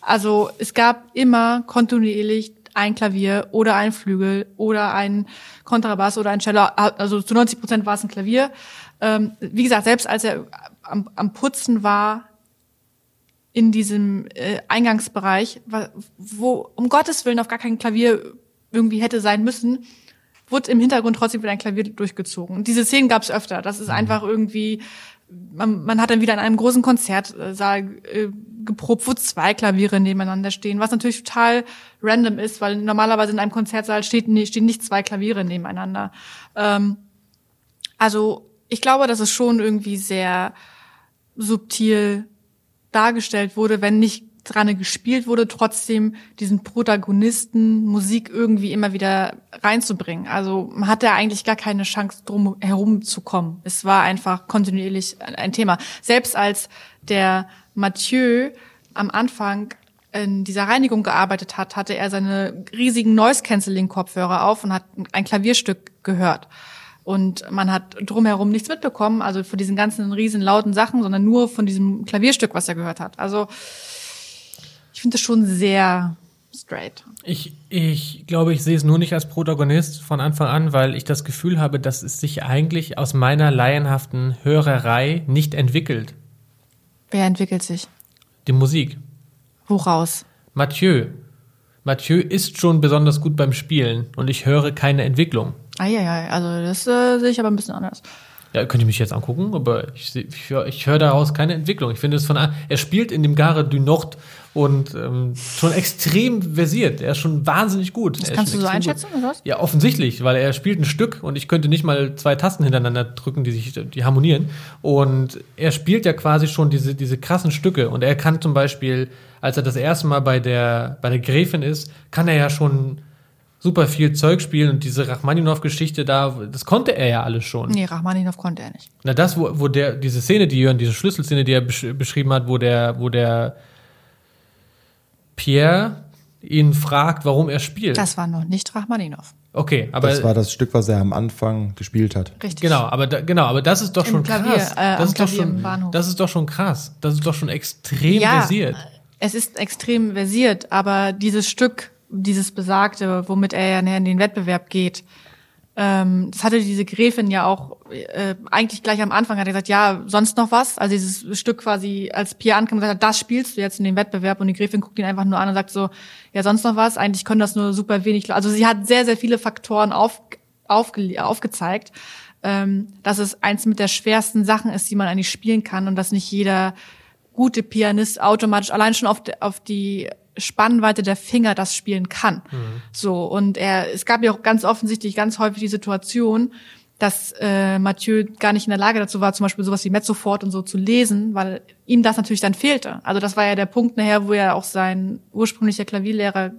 Also es gab immer kontinuierlich ein Klavier oder ein Flügel oder ein Kontrabass oder ein Cello. Also zu 90 Prozent war es ein Klavier. Ähm, wie gesagt, selbst als er am, am Putzen war, in diesem äh, Eingangsbereich, wo um Gottes Willen auf gar kein Klavier irgendwie hätte sein müssen, wurde im Hintergrund trotzdem wieder ein Klavier durchgezogen. Und diese Szenen gab es öfter. Das ist einfach irgendwie, man, man hat dann wieder in einem großen Konzertsaal äh, geprobt, wo zwei Klaviere nebeneinander stehen, was natürlich total random ist, weil normalerweise in einem Konzertsaal steht, nee, stehen nicht zwei Klaviere nebeneinander. Ähm, also ich glaube, dass es schon irgendwie sehr subtil dargestellt wurde, wenn nicht dran gespielt wurde, trotzdem diesen Protagonisten Musik irgendwie immer wieder reinzubringen. Also man hatte eigentlich gar keine Chance, drum herum zu kommen. Es war einfach kontinuierlich ein Thema. Selbst als der Mathieu am Anfang in dieser Reinigung gearbeitet hat, hatte er seine riesigen Noise-Canceling-Kopfhörer auf und hat ein Klavierstück gehört. Und man hat drumherum nichts mitbekommen, also von diesen ganzen riesen lauten Sachen, sondern nur von diesem Klavierstück, was er gehört hat. Also ich finde das schon sehr straight. Ich, ich glaube, ich sehe es nur nicht als Protagonist von Anfang an, weil ich das Gefühl habe, dass es sich eigentlich aus meiner laienhaften Hörerei nicht entwickelt. Wer entwickelt sich? Die Musik. Woraus? Mathieu. Mathieu ist schon besonders gut beim Spielen und ich höre keine Entwicklung. Ah ja, ja, also das äh, sehe ich aber ein bisschen anders. Ja, könnte ich mich jetzt angucken, aber ich, ich höre hör daraus keine Entwicklung. Ich finde es von er spielt in dem Gare du Nord und ähm, schon extrem versiert. Er ist schon wahnsinnig gut. Das kannst du so einschätzen, oder was? Ja, offensichtlich, weil er spielt ein Stück und ich könnte nicht mal zwei Tasten hintereinander drücken, die sich, die harmonieren. Und er spielt ja quasi schon diese, diese krassen Stücke. Und er kann zum Beispiel, als er das erste Mal bei der, bei der Gräfin ist, kann er ja schon super viel Zeug spielen und diese Rachmaninow-Geschichte da, das konnte er ja alles schon. Nee, Rachmaninov konnte er nicht. Na, das, wo, wo der, diese Szene, die Jörn, diese Schlüsselszene, die er besch beschrieben hat, wo der, wo der Pierre ihn fragt, warum er spielt. Das war noch nicht Rachmaninov. okay, aber das war das Stück, was er am Anfang gespielt hat. Richtig. Genau, aber da, genau, aber das ist doch Im schon Klavier, krass. äh, am das ist doch Klavier schon, Bahnhof. das ist doch schon krass. Das ist doch schon extrem Ja, versiert. es ist extrem versiert, aber dieses Stück, dieses besagte, womit er ja näher in den Wettbewerb geht, ähm, das hatte diese Gräfin ja auch äh, eigentlich gleich am Anfang hat er gesagt, ja, sonst noch was? Also dieses Stück quasi, als Pierre ankam und gesagt hat, das spielst du jetzt in dem Wettbewerb und die Gräfin guckt ihn einfach nur an und sagt so, ja, sonst noch was? Eigentlich können das nur super wenig. Also sie hat sehr, sehr viele Faktoren auf, aufge, aufgezeigt, ähm, dass es eins mit der schwersten Sachen ist, die man eigentlich spielen kann und dass nicht jeder gute Pianist automatisch allein schon auf, auf die Spannweite der Finger das spielen kann. So und er, es gab ja auch ganz offensichtlich ganz häufig die Situation, dass äh, Mathieu gar nicht in der Lage dazu war, zum Beispiel sowas wie Mezzofort und so zu lesen, weil ihm das natürlich dann fehlte. Also das war ja der Punkt nachher, wo ja auch sein ursprünglicher Klavierlehrer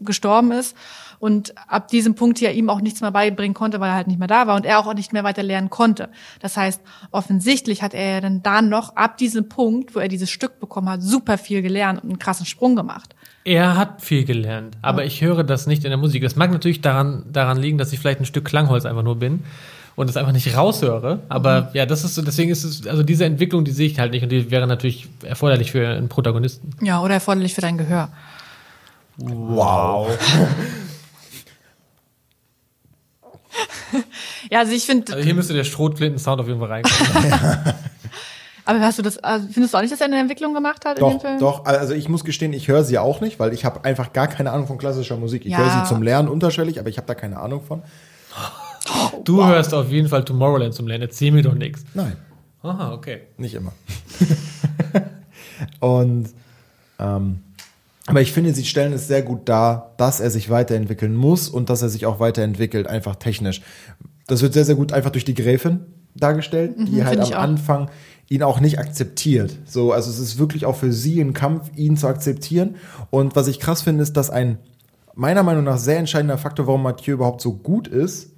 gestorben ist und ab diesem Punkt ja ihm auch nichts mehr beibringen konnte, weil er halt nicht mehr da war und er auch nicht mehr weiter lernen konnte. Das heißt, offensichtlich hat er ja dann da noch ab diesem Punkt, wo er dieses Stück bekommen hat, super viel gelernt und einen krassen Sprung gemacht. Er hat viel gelernt, aber ich höre das nicht in der Musik. Das mag natürlich daran, daran liegen, dass ich vielleicht ein Stück Klangholz einfach nur bin und es einfach nicht raushöre. Aber ja, das ist so, deswegen ist es, also diese Entwicklung, die sehe ich halt nicht und die wäre natürlich erforderlich für einen Protagonisten. Ja, oder erforderlich für dein Gehör. Wow. <laughs> <laughs> Ja, also ich finde, Also hier müsste der Schrotflinten-Sound auf jeden Fall reinkommen. <laughs> aber hast du das, also findest du auch nicht, dass er eine Entwicklung gemacht hat in dem Doch, Film? doch. Also ich muss gestehen, ich höre sie auch nicht, weil ich habe einfach gar keine Ahnung von klassischer Musik. Ich Ja. höre sie zum Lernen unterschwellig, aber ich habe da keine Ahnung von. <laughs> Du hörst auf jeden Fall Tomorrowland zum Lernen. Erzähl mir doch nichts. Nein, Aha, okay. nicht immer. <laughs> Und ähm, aber ich finde, sie stellen es sehr gut dar, dass er sich weiterentwickeln muss und dass er sich auch weiterentwickelt, einfach technisch. Das wird sehr, sehr gut einfach durch die Gräfin dargestellt, die halt am. Anfang ihn auch nicht akzeptiert. So, also es ist wirklich auch für sie ein Kampf, ihn zu akzeptieren. Und was ich krass finde, ist, dass ein meiner Meinung nach sehr entscheidender Faktor, warum Mathieu überhaupt so gut ist,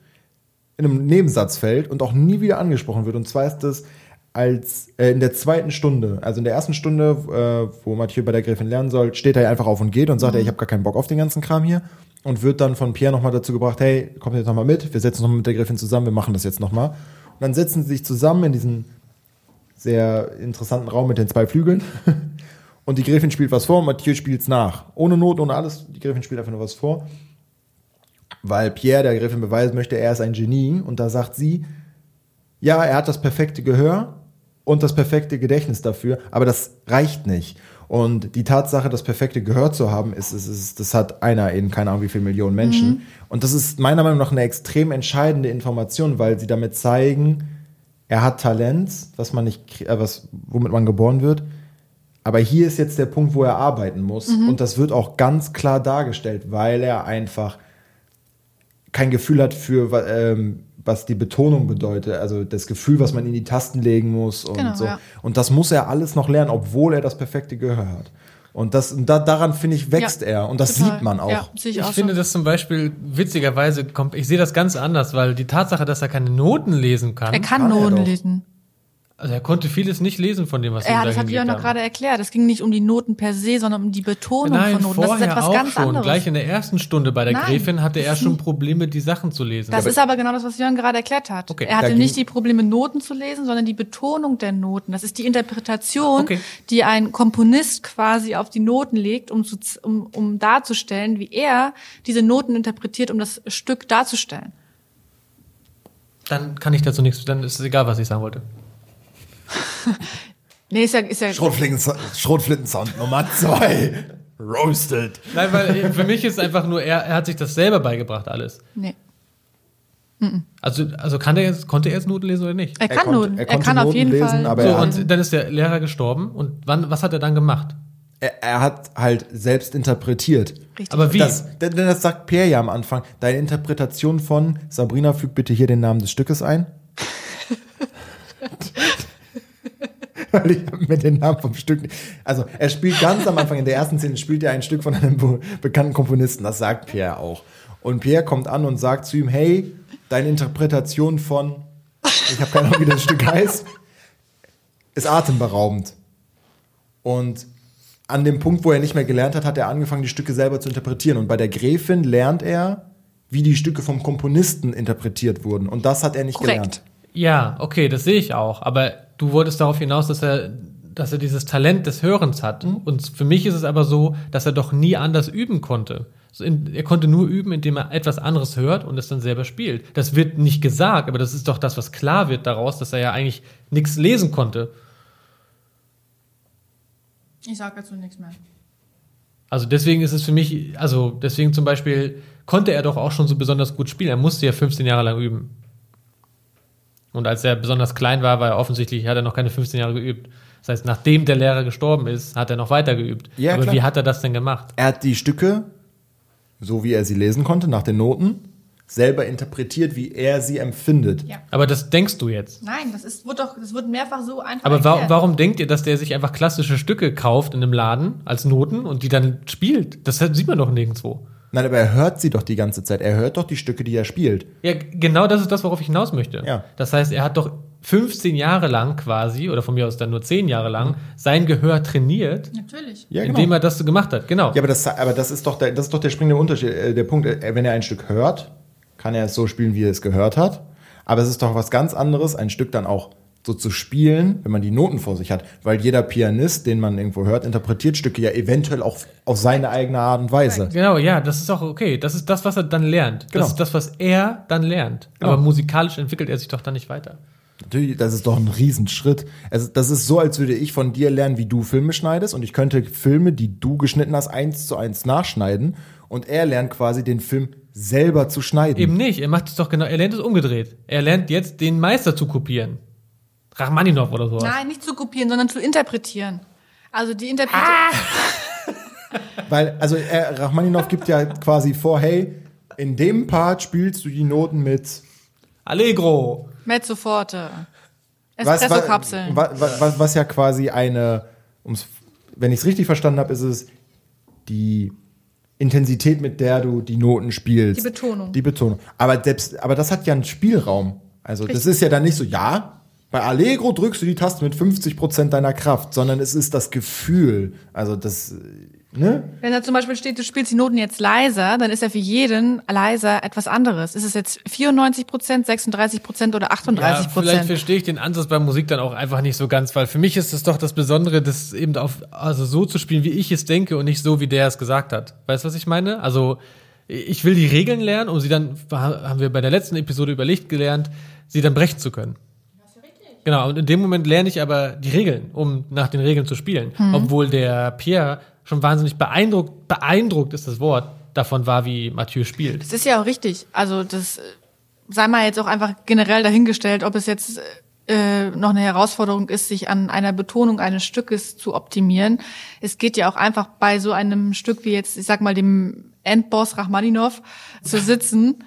in einem Nebensatz fällt und auch nie wieder angesprochen wird. Und zwar ist das als äh, in der zweiten Stunde, also in der ersten Stunde, äh, wo Mathieu bei der Gräfin lernen soll, steht er einfach auf und geht und sagt, ey, ich habe gar keinen Bock auf den ganzen Kram hier und wird dann von Pierre nochmal dazu gebracht, hey, komm jetzt nochmal mit, wir setzen uns nochmal mit der Gräfin zusammen, wir machen das jetzt nochmal. Und dann setzen sie sich zusammen in diesen sehr interessanten Raum mit den zwei Flügeln <laughs> und die Gräfin spielt was vor und Mathieu spielt's nach. Ohne Not, ohne alles, die Gräfin spielt einfach nur was vor weil Pierre der Gräfin beweisen möchte, er ist ein Genie. Und da sagt sie, ja, er hat das perfekte Gehör und das perfekte Gedächtnis dafür, aber das reicht nicht. Und die Tatsache, das perfekte Gehör zu haben, ist, ist, ist das hat einer in keine Ahnung wie viele Millionen Menschen. Und das ist meiner Meinung nach eine extrem entscheidende Information, weil sie damit zeigen, er hat Talent, was man nicht, äh, was, womit man geboren wird. Aber hier ist jetzt der Punkt, wo er arbeiten muss. Und das wird auch ganz klar dargestellt, weil er einfach kein Gefühl hat für ähm, was die Betonung bedeutet, also das Gefühl, was man in die Tasten legen muss und Genau, so. ja. Und das muss er alles noch lernen, obwohl er das perfekte Gehör hat. Und das, und da, daran finde ich wächst Ja, er und das total. sieht man auch. Ja, ich, Ich auch finde so. das zum Beispiel witzigerweise, kommt, ich sehe das ganz anders, weil die Tatsache, dass er keine Noten lesen kann, Er kann Kann Noten lesen. Also er konnte vieles nicht lesen von dem, was sie Ja, da das hat Jörn noch gerade erklärt. Es ging nicht um die Noten per se, sondern um die Betonung Nein, von Noten. Das ist etwas auch ganz schon. anderes. Gleich in der ersten Stunde bei der Nein, Gräfin hatte er schon Probleme, die Sachen zu lesen. Das ist aber genau das, was Jörn gerade erklärt hat. Okay. er hatte nicht die Probleme, Noten zu lesen, sondern die Betonung der Noten. Das ist die Interpretation, Okay. die ein Komponist quasi auf die Noten legt, um, zu, um, um darzustellen, wie er diese Noten interpretiert, um das Stück darzustellen. Dann kann ich dazu nichts, dann ist es egal, was ich sagen wollte. <laughs> Nee, ist ja, ist ja Schrotflinten- Schrotflinten-Sound Nummer zwei. Roasted. Nein, weil für mich ist einfach nur, er, er hat sich das selber beigebracht, alles. nee. Also, also kann der jetzt, konnte er jetzt Noten lesen oder nicht? Er Er kann konnte- Noten. er Er, kann auf Noten jeden lesen, Fall. aber So, er hat- und dann ist der Lehrer gestorben. Und wann, was hat er dann gemacht? Er, er hat halt selbst interpretiert. Richtig. Aber wie? Das, denn denn das sagt Pierre ja am Anfang. Deine Interpretation von Sabrina fügt bitte hier den Namen des Stückes ein. <laughs> <laughs> Weil ich hab mir den Namen vom Stück. nicht- Also er spielt ganz am Anfang in der ersten Szene spielt er ein Stück von einem be- bekannten Komponisten. Das sagt Pierre auch. Und Pierre kommt an und sagt zu ihm: Hey, deine Interpretation von ich habe keine Ahnung, wie das Stück heißt, ist atemberaubend. Und an dem Punkt, wo er nicht mehr gelernt hat, hat er angefangen, die Stücke selber zu interpretieren. Und bei der Gräfin lernt er, wie die Stücke vom Komponisten interpretiert wurden. Und das hat er nicht Korrekt. gelernt. Ja, okay, das sehe ich auch. Aber du wolltest darauf hinaus, dass er, dass er dieses Talent des Hörens hat. Und für mich ist es aber so, dass er doch nie anders üben konnte. Er konnte nur üben, indem er etwas anderes hört und es dann selber spielt. Das wird nicht gesagt, aber das ist doch das, was klar wird daraus, dass er ja eigentlich nichts lesen konnte. Ich sage dazu nichts mehr. Also deswegen ist es für mich, also deswegen zum Beispiel konnte er doch auch schon so besonders gut spielen. Er musste ja 15 Jahre lang üben. Und als er besonders klein war, war er offensichtlich, hat er noch keine 15 Jahre geübt. Das heißt, nachdem der Lehrer gestorben ist, hat er noch weiter geübt. Ja, Aber klar. wie hat er das denn gemacht? Er hat die Stücke, so wie er sie lesen konnte, nach den Noten, selber interpretiert, wie er sie empfindet. Ja. Aber das denkst du jetzt. Nein, das ist, wird doch, das wird mehrfach so einfach. Aber wa warum denkt ihr, dass der sich einfach klassische Stücke kauft in einem Laden als Noten und die dann spielt? Das sieht man doch nirgendwo. Nein, aber er hört sie doch die ganze Zeit. Er hört doch die Stücke, die er spielt. Ja, genau das ist das, worauf ich hinaus möchte. Ja. Das heißt, er hat doch 15 Jahre lang quasi, oder von mir aus dann nur 10 Jahre lang, sein Gehör trainiert, Natürlich. Ja, indem er das so gemacht hat. Genau. Ja, aber das, aber das ist doch der, das ist doch der springende Unterschied. Äh, Der Punkt, äh, wenn er ein Stück hört, kann er es so spielen, wie er es gehört hat. Aber es ist doch was ganz anderes, ein Stück dann auch so zu spielen, wenn man die Noten vor sich hat. Weil jeder Pianist, den man irgendwo hört, interpretiert Stücke ja eventuell auch auf seine eigene Art und Weise. Genau, ja, das ist auch okay. Das ist das, was er dann lernt. Genau. Das ist das, was er dann lernt. Genau. Aber musikalisch entwickelt er sich doch dann nicht weiter. Natürlich, das ist doch ein Riesenschritt. Also, das ist so, als würde ich von dir lernen, wie du Filme schneidest und ich könnte Filme, die du geschnitten hast, eins zu eins nachschneiden und er lernt quasi den Film selber zu schneiden. Eben nicht. Er macht es doch genau. Er lernt es umgedreht. Er lernt jetzt den Meister zu kopieren. Rachmaninov oder sowas. Nein, nicht zu kopieren, sondern zu interpretieren. Also die Interpretation. <laughs> Weil, also er, Rachmaninov gibt ja quasi vor, hey, in dem Part spielst du die Noten mit Allegro. Mezzo forte. was, was, Espresso-Kapseln. was, was, was ja quasi eine, um's, wenn ich es richtig verstanden habe, ist es die Intensität, mit der du die Noten spielst. Die Betonung. Die Betonung. Aber selbst, aber das hat ja einen Spielraum. Also das ist ja dann nicht so, ja, bei Allegro drückst du die Taste mit 50 Prozent deiner Kraft, sondern es ist das Gefühl. Also das, ne? Wenn da zum Beispiel steht, du spielst die Noten jetzt leiser, dann ist ja für jeden leiser etwas anderes. Ist es jetzt 94 Prozent, 36 Prozent oder Ja, 38 vielleicht Prozent? verstehe ich den Ansatz bei Musik dann auch einfach nicht so ganz, weil für mich ist es doch das Besondere, das eben auf, also so zu spielen, wie ich es denke und nicht so, wie der es gesagt hat. Weißt du, was ich meine? Also, ich will die Regeln lernen, um sie dann, haben wir bei der letzten Episode über Licht gelernt, sie dann brechen zu können. Genau, und in dem Moment lerne ich aber die Regeln, um nach den Regeln zu spielen. Obwohl der Pierre schon wahnsinnig beeindruckt, beeindruckt ist das Wort, davon war, wie Mathieu spielt. Das ist ja auch richtig. Also das äh, sei mal jetzt auch einfach generell dahingestellt, ob es jetzt äh, noch eine Herausforderung ist, sich an einer Betonung eines Stückes zu optimieren. Es geht ja auch einfach bei so einem Stück wie jetzt, ich sag mal, dem Endboss Rachmaninov zu sitzen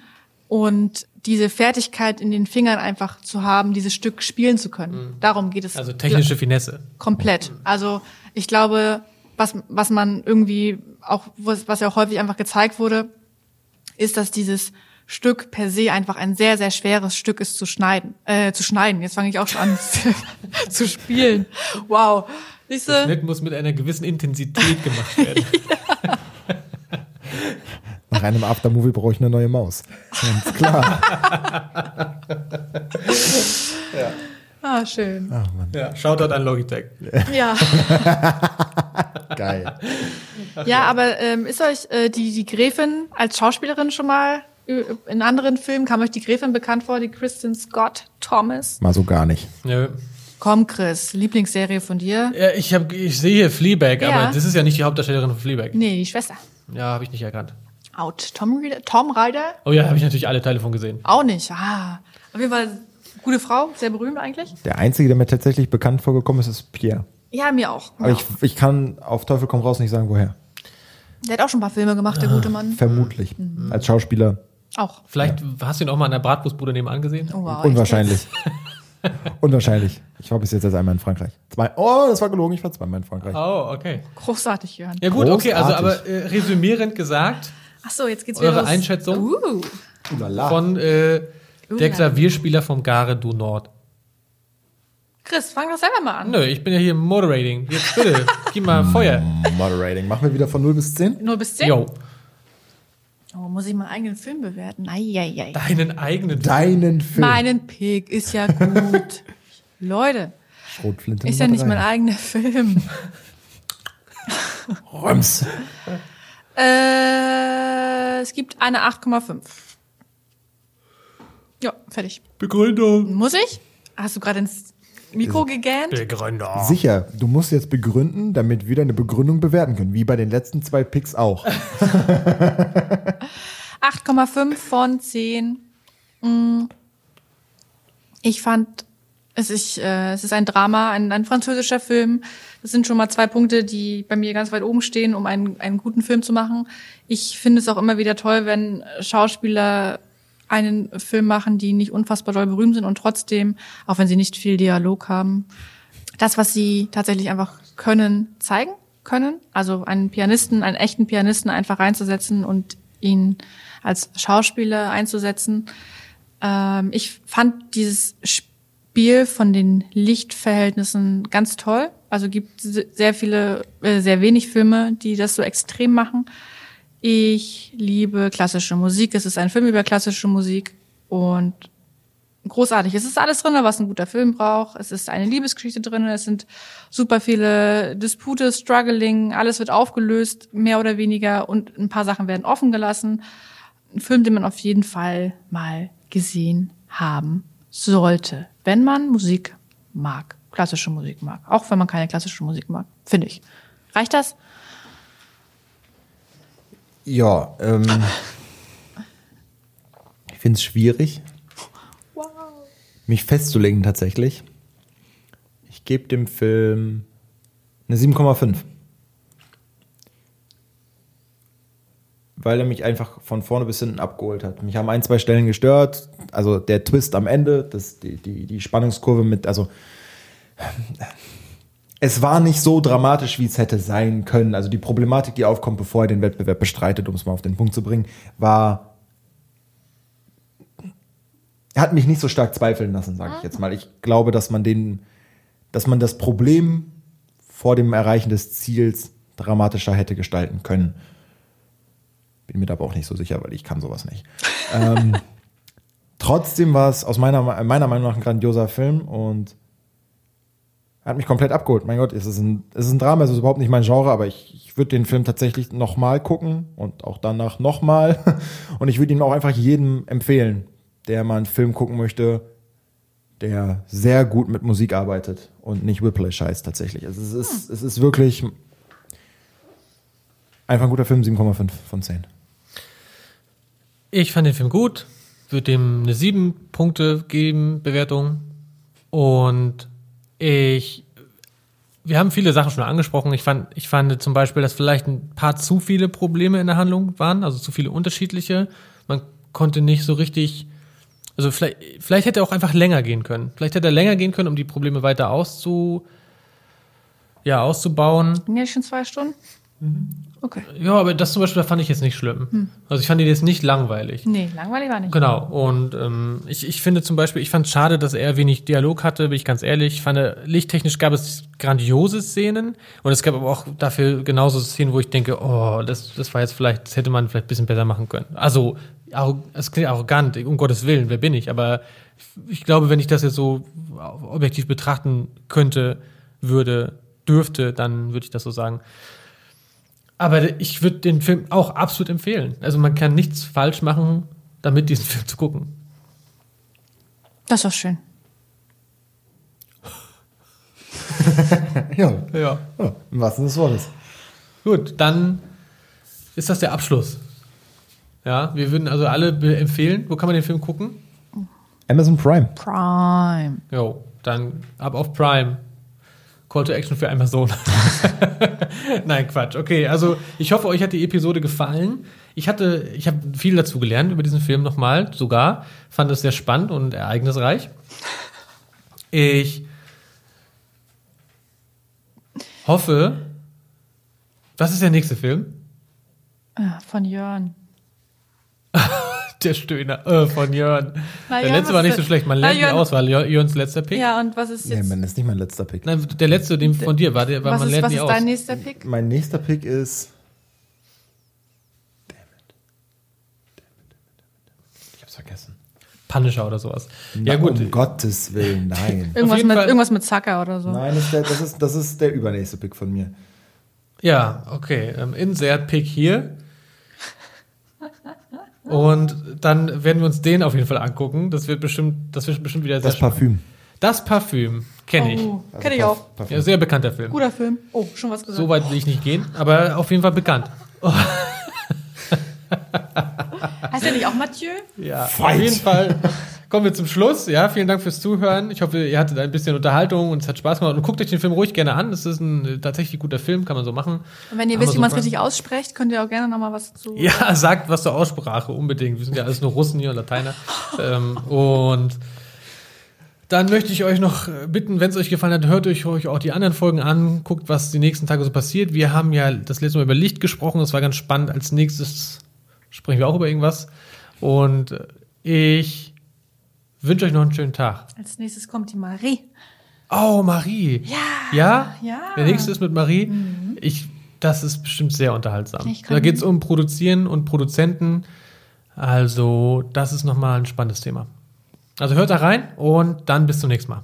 und diese Fertigkeit in den Fingern einfach zu haben, dieses Stück spielen zu können. Darum geht es. Also technische Finesse. Komplett. Also ich glaube, was, was man irgendwie auch, was, was ja auch häufig einfach gezeigt wurde, ist, dass dieses Stück per se einfach ein sehr, sehr schweres Stück ist zu schneiden. Äh, zu schneiden. Jetzt fange ich auch schon an <laughs> zu spielen. Wow. Siehst Der du? Schnitt muss mit einer gewissen Intensität gemacht werden. <laughs> <laughs> Nach einem Aftermovie brauche ich eine neue Maus. Ganz klar. <laughs> Ah, schön. Ach man, Ja, Shoutout an Logitech. Ja. <laughs> geil. Ja, aber ähm, ist euch äh, die, die Gräfin als Schauspielerin schon mal in anderen Filmen, kam euch die Gräfin bekannt vor, die Kristen Scott Thomas? Mal so gar nicht. Nö. Komm, Chris, Lieblingsserie von dir? Ja, ich, hab, ich sehe hier Fleabag, Ja. aber das ist ja nicht die Hauptdarstellerin von Fleabag. Nee, die Schwester. Ja, habe ich nicht erkannt. Out. Tom Rider? Tom Rider? Oh ja, habe ich natürlich alle Teile von gesehen. Auch nicht. Ah. Auf jeden Fall gute Frau, sehr berühmt eigentlich. Der einzige, der mir tatsächlich bekannt vorgekommen ist, ist Pierre. Ja, mir auch. Aber ich, ich kann auf Teufel komm raus nicht sagen, woher. Der hat auch schon ein paar Filme gemacht, der gute Mann. Vermutlich. Als Schauspieler Auch. Vielleicht hast du ihn auch mal an der Bratwurstbude nebenan gesehen. Oh, wow, unwahrscheinlich. <laughs> Unwahrscheinlich. Ich war bis jetzt erst einmal in Frankreich. Zwei, oh, das war gelogen, ich war zweimal in Frankreich. Oh, okay. Großartig, Jörn. Ja gut, okay, also Großartig. aber äh, resümierend gesagt, Ach so, jetzt geht's Eure wieder los. Einschätzung? Uh. Von äh, Uh, der. Klavierspieler vom Gare du Nord. Chris, fang doch selber mal an. Nö, ich bin ja hier moderating. Jetzt bitte, <laughs> gib mal Feuer. Moderating. Machen wir wieder von 0 bis 10? Nur bis 10? Jo, Oh, muss ich meinen eigenen Film bewerten? Eieiei. deinen eigenen. Deinen Film. Meinen Pick ist ja gut. <laughs> Leute, Schrotflinte ist ja nicht mein eigener Film. Röms. <laughs> Äh, es gibt eine 8,5. Ja, fertig. Begründung. Muss ich? Hast du gerade ins Mikro gegähnt? Begründung. Sicher, du musst jetzt begründen, damit wir deine Begründung bewerten können. Wie bei den letzten zwei Picks auch. <laughs> 8,5 von 10. Mm. Ich fand, es ist, äh, es ist ein Drama, ein, ein französischer Film. Das sind schon mal zwei Punkte, die bei mir ganz weit oben stehen, um einen, einen guten Film zu machen. Ich finde es auch immer wieder toll, wenn Schauspieler einen Film machen, die nicht unfassbar doll berühmt sind und trotzdem, auch wenn sie nicht viel Dialog haben, das, was sie tatsächlich einfach können, zeigen können. Also einen Pianisten, einen echten Pianisten einfach reinzusetzen und ihn als Schauspieler einzusetzen. Ähm, ich fand dieses Spiel von den Lichtverhältnissen ganz toll. Also gibt se- sehr viele, äh, sehr wenig Filme, die das so extrem machen. Ich liebe klassische Musik. Es ist ein Film über klassische Musik und großartig. Es ist alles drin, was ein guter Film braucht. Es ist eine Liebesgeschichte drin. Es sind super viele Dispute, Struggling. Alles wird aufgelöst, mehr oder weniger. Und ein paar Sachen werden offen gelassen. Ein Film, den man auf jeden Fall mal gesehen haben sollte, wenn man Musik mag, klassische Musik mag. Auch wenn man keine klassische Musik mag, finde ich. Reicht das? Ja, ähm, ich finde es schwierig, mich festzulegen tatsächlich. Ich gebe dem Film eine 7,5. Weil er mich einfach von vorne bis hinten abgeholt hat. Mich haben ein, zwei Stellen gestört. Also der Twist am Ende, das, die, die, die Spannungskurve mit, also es war nicht so dramatisch, wie es hätte sein können. Also die Problematik, die aufkommt, bevor er den Wettbewerb bestreitet, um es mal auf den Punkt zu bringen, war. Hat mich nicht so stark zweifeln lassen, sage ich jetzt mal. Ich glaube, dass man den, dass man das Problem vor dem Erreichen des Ziels dramatischer hätte gestalten können. Bin mir da aber auch nicht so sicher, weil ich kann sowas nicht. ähm, <laughs> trotzdem war es aus meiner, meiner Meinung nach ein grandioser Film und hat mich komplett abgeholt. Mein Gott, es ist ein, es ist ein Drama, es ist überhaupt nicht mein Genre, aber ich, ich würde den Film tatsächlich nochmal gucken und auch danach nochmal. <laughs> Und ich würde ihn auch einfach jedem empfehlen, der mal einen Film gucken möchte, der sehr gut mit Musik arbeitet und nicht Whiplash heißt tatsächlich. Es ist, es ist wirklich einfach ein guter Film, 7,5 von 10. Ich fand den Film gut, würde dem eine 7 Punkte geben, Bewertung. Und ich, wir haben viele Sachen schon angesprochen. Ich fand, ich fand zum Beispiel, dass vielleicht ein paar zu viele Probleme in der Handlung waren, also zu viele unterschiedliche. Man konnte nicht so richtig, also vielleicht, vielleicht hätte er auch einfach länger gehen können. Vielleicht hätte er länger gehen können, um die Probleme weiter auszu, ja, auszubauen. Ja schon zwei Stunden? Okay. Ja, aber das zum Beispiel, da fand ich jetzt nicht schlimm. Also ich fand ihn jetzt nicht langweilig. Nee, langweilig war nicht. Genau, und ähm, ich, ich finde zum Beispiel, ich fand es schade, dass er wenig Dialog hatte, bin ich ganz ehrlich. Ich fand, lichttechnisch gab es grandiose Szenen und es gab aber auch dafür genauso Szenen, wo ich denke, oh, das, das war jetzt vielleicht, das hätte man vielleicht ein bisschen besser machen können. Also, es klingt arrogant, um Gottes Willen, wer bin ich? Aber ich glaube, wenn ich das jetzt so objektiv betrachten könnte, würde, dürfte, dann würde ich das so sagen. Aber ich würde den Film auch absolut empfehlen. Also man kann nichts falsch machen, damit diesen Film zu gucken. Das war schön. <laughs> Ja, Ja. ja im wahrsten Sinne des Wortes. Gut, dann ist das der Abschluss Ja, wir würden also alle empfehlen. Wo kann man den Film gucken? Amazon Prime. Prime. Jo, dann ab auf Prime. Call to Action für Amazon. <laughs> Nein, Quatsch. Okay, also ich hoffe, euch hat die Episode gefallen. Ich hatte, ich habe viel dazu gelernt über diesen Film nochmal, sogar. Fand es sehr spannend und ereignisreich. Ich hoffe, was ist der nächste Film? Ah, Von Jörn. <laughs> Der Stöhner äh, von Jörn. Na der ja, letzte war nicht so schlecht. Man lernt ihn Jörn- aus, weil Jör- Jörns letzter Pick. Ja, und was ist Nee, jetzt? man, das ist nicht mein letzter Pick. Nein, der letzte, den von dir war, der war was man ist, lernt was nie ist aus. dein nächster Pick? Mein nächster Pick ist. Ich hab's vergessen. Punisher oder sowas. Ja gut, Um Gottes Willen, <laughs> nein. Irgendwas jeden mit, Fall- irgendwas mit Zucker oder so. nein, das ist, der, das, ist, das ist der übernächste Pick von mir. ja, okay. Ähm, Insert Pick hier. Und dann werden wir uns den auf jeden Fall angucken. Das wird bestimmt, das wird bestimmt wieder sehr Das Parfüm. Das Parfüm kenne ich. Oh, kenn ich auch. Parfüm. Ja, sehr bekannter Film. Guter Film. Oh, schon was gesagt. So weit will ich nicht gehen, aber auf jeden Fall bekannt. <laughs> Heißt der nicht auch Mathieu? Ja, auf jeden Fall kommen wir zum Schluss. Ja, vielen Dank fürs Zuhören. Ich hoffe, ihr hattet ein bisschen Unterhaltung und es hat Spaß gemacht. Und guckt euch den Film ruhig gerne an. Das ist ein äh, tatsächlich guter Film, kann man so machen. Und wenn ihr wisst, wie man es richtig ausspricht, könnt ihr auch gerne noch mal was zu. Ja, sagt was zur Aussprache, unbedingt. Wir sind ja alles nur Russen hier und Lateiner. <laughs> ähm, und dann möchte ich euch noch bitten, wenn es euch gefallen hat, hört euch, euch auch die anderen Folgen an, guckt, was die nächsten Tage so passiert. Wir haben ja das letzte Mal über Licht gesprochen, das war ganz spannend. Als nächstes sprechen wir auch über irgendwas. Und äh, ich wünsche euch noch einen schönen Tag. Als nächstes kommt die Marie. Oh, Marie. Ja. Ja? Ja. Der nächste ist mit Marie. Ich, das ist bestimmt sehr unterhaltsam. Da geht es um Produzieren und Produzenten. Also, das ist nochmal ein spannendes Thema. Also hört da rein und dann bis zum nächsten Mal.